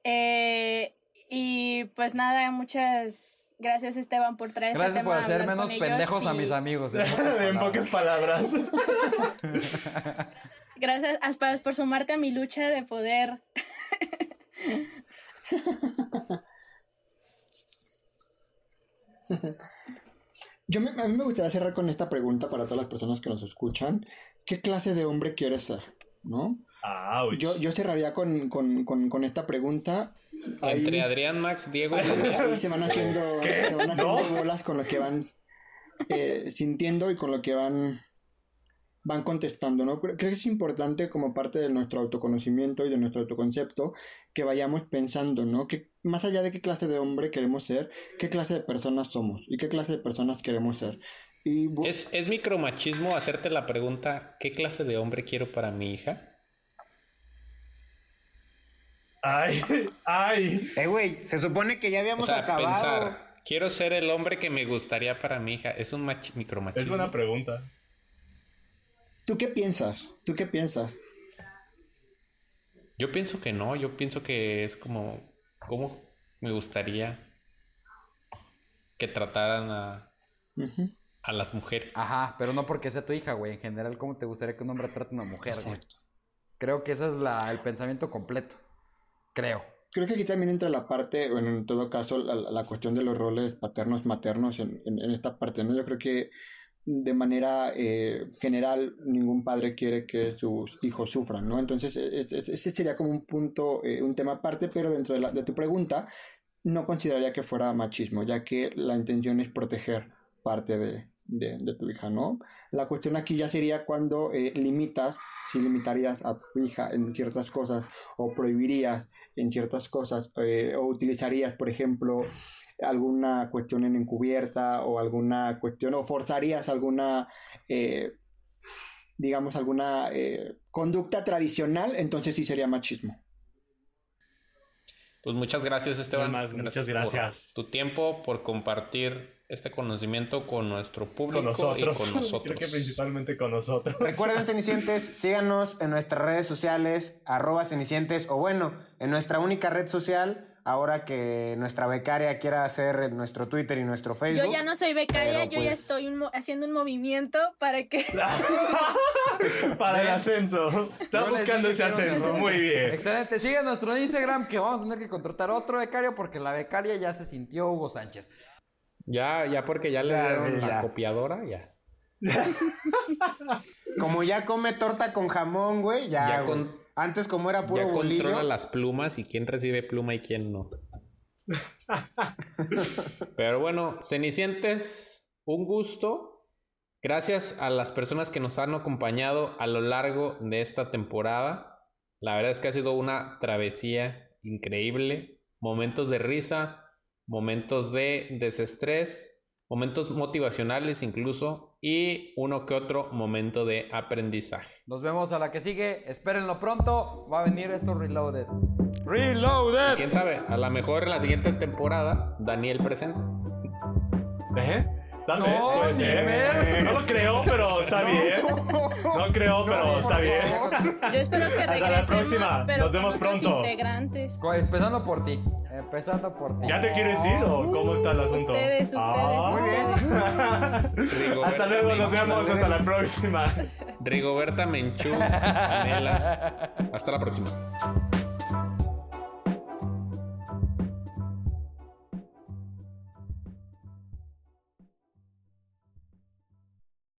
Eh, y pues nada, muchas, Gracias Esteban por traer este Gracias tema. por a hacer menos pendejos a mis amigos. en pocas palabras. Gracias Aspas, por sumarte a mi lucha de poder. Yo me- a mí me gustaría cerrar con esta pregunta para todas las personas que nos escuchan. ¿Qué clase de hombre quieres ser? ¿No? Ouch. Yo, yo cerraría con, con- con- con esta pregunta. Ahí, Entre Adrián, Max, Diego y se van haciendo, ¿Qué? se van haciendo ¿No? bolas con lo que van eh, sintiendo y con lo que van, van contestando. ¿no? Creo, creo que es importante como parte de nuestro autoconocimiento y de nuestro autoconcepto que vayamos pensando, ¿no? Que más allá de qué clase de hombre queremos ser, qué clase de personas somos y qué clase de personas queremos ser. Y ¿Es, ¿Es micromachismo hacerte la pregunta ¿qué clase de hombre quiero para mi hija? Ay, ay. Eh, güey, se supone que ya O habíamos sea, acabado. pensar, quiero ser el hombre que me gustaría para mi hija. ¿Es un mach- micromachismo? Es buena pregunta. ¿Tú qué piensas? ¿Tú qué piensas? Yo pienso que no, yo pienso que es como, ¿cómo me gustaría que trataran a, a las mujeres? Ajá, pero no porque sea tu hija, güey. En general, ¿cómo te gustaría que un hombre trate a una mujer, güey? Exacto. Creo que ese es la- el pensamiento completo. Creo. Creo que aquí también entra la parte, bueno, en todo caso, la, la cuestión de los roles paternos, maternos en, en- en esta parte, ¿no? Yo creo que de manera eh, general ningún padre quiere que sus hijos sufran, ¿no? Entonces, e- e- ese sería como un punto, eh, un tema aparte, pero dentro de, la- de tu pregunta, no consideraría que fuera machismo, ya que la intención es proteger parte de, de- de tu hija, ¿no? La cuestión aquí ya sería cuando eh, limitas, si limitarías a tu hija en ciertas cosas o prohibirías en ciertas cosas eh, o utilizarías, por ejemplo, alguna cuestión en encubierta o alguna cuestión o forzarías alguna, eh, digamos, alguna eh, conducta tradicional, entonces sí sería machismo. Pues muchas gracias, Esteban. Muchas por gracias. tu tiempo, por compartir este conocimiento con nuestro público Con nosotros. y con nosotros. Creo que principalmente con nosotros. Recuerden, Cenicientes, síganos en nuestras redes sociales, arroba Cenicientes, o bueno, en nuestra única red social, ahora que nuestra becaria quiera hacer nuestro Twitter y nuestro Facebook. Yo ya no soy becaria, yo ya pues- estoy un haciendo un movimiento para que Para el ascenso. Está Yo buscando ese ascenso. Muy bien. Excelente. Sigue nuestro Instagram que vamos a tener que contratar otro becario porque la becaria ya se sintió Hugo Sánchez. Ya, ya porque ya le Ya, dieron la copiadora, ya. Como ya come torta con jamón, güey, ya. Ya güey. con- Antes, como era puro Ya bolillo. controla las plumas y quién recibe pluma y quién no. Pero bueno, Cenicientes, un gusto. Gracias a las personas que nos han acompañado a lo largo de esta temporada. La verdad es que ha sido una travesía increíble. Momentos de risa, momentos de desestrés, momentos motivacionales incluso y uno que otro momento de aprendizaje. Nos vemos a la que sigue. Espérenlo pronto. Va a venir esto Reloaded. Reloaded. Quién sabe, a lo mejor en la siguiente temporada Daniel presenta. ¿Eh? Tal No, vez, puede ni ser. ver. No lo creo, pero está bien. No creo, pero está bien. yo espero que la regresemos, próxima. pero Nos vemos pronto. integrantes. Empezando por ti. Empezando por ti. ¿Ya te quieres ir o cómo está el asunto? Ustedes, ustedes, Ah. ustedes. Hasta luego, nos vemos hasta la próxima. Rigoberta Menchú, Nela. Hasta la próxima.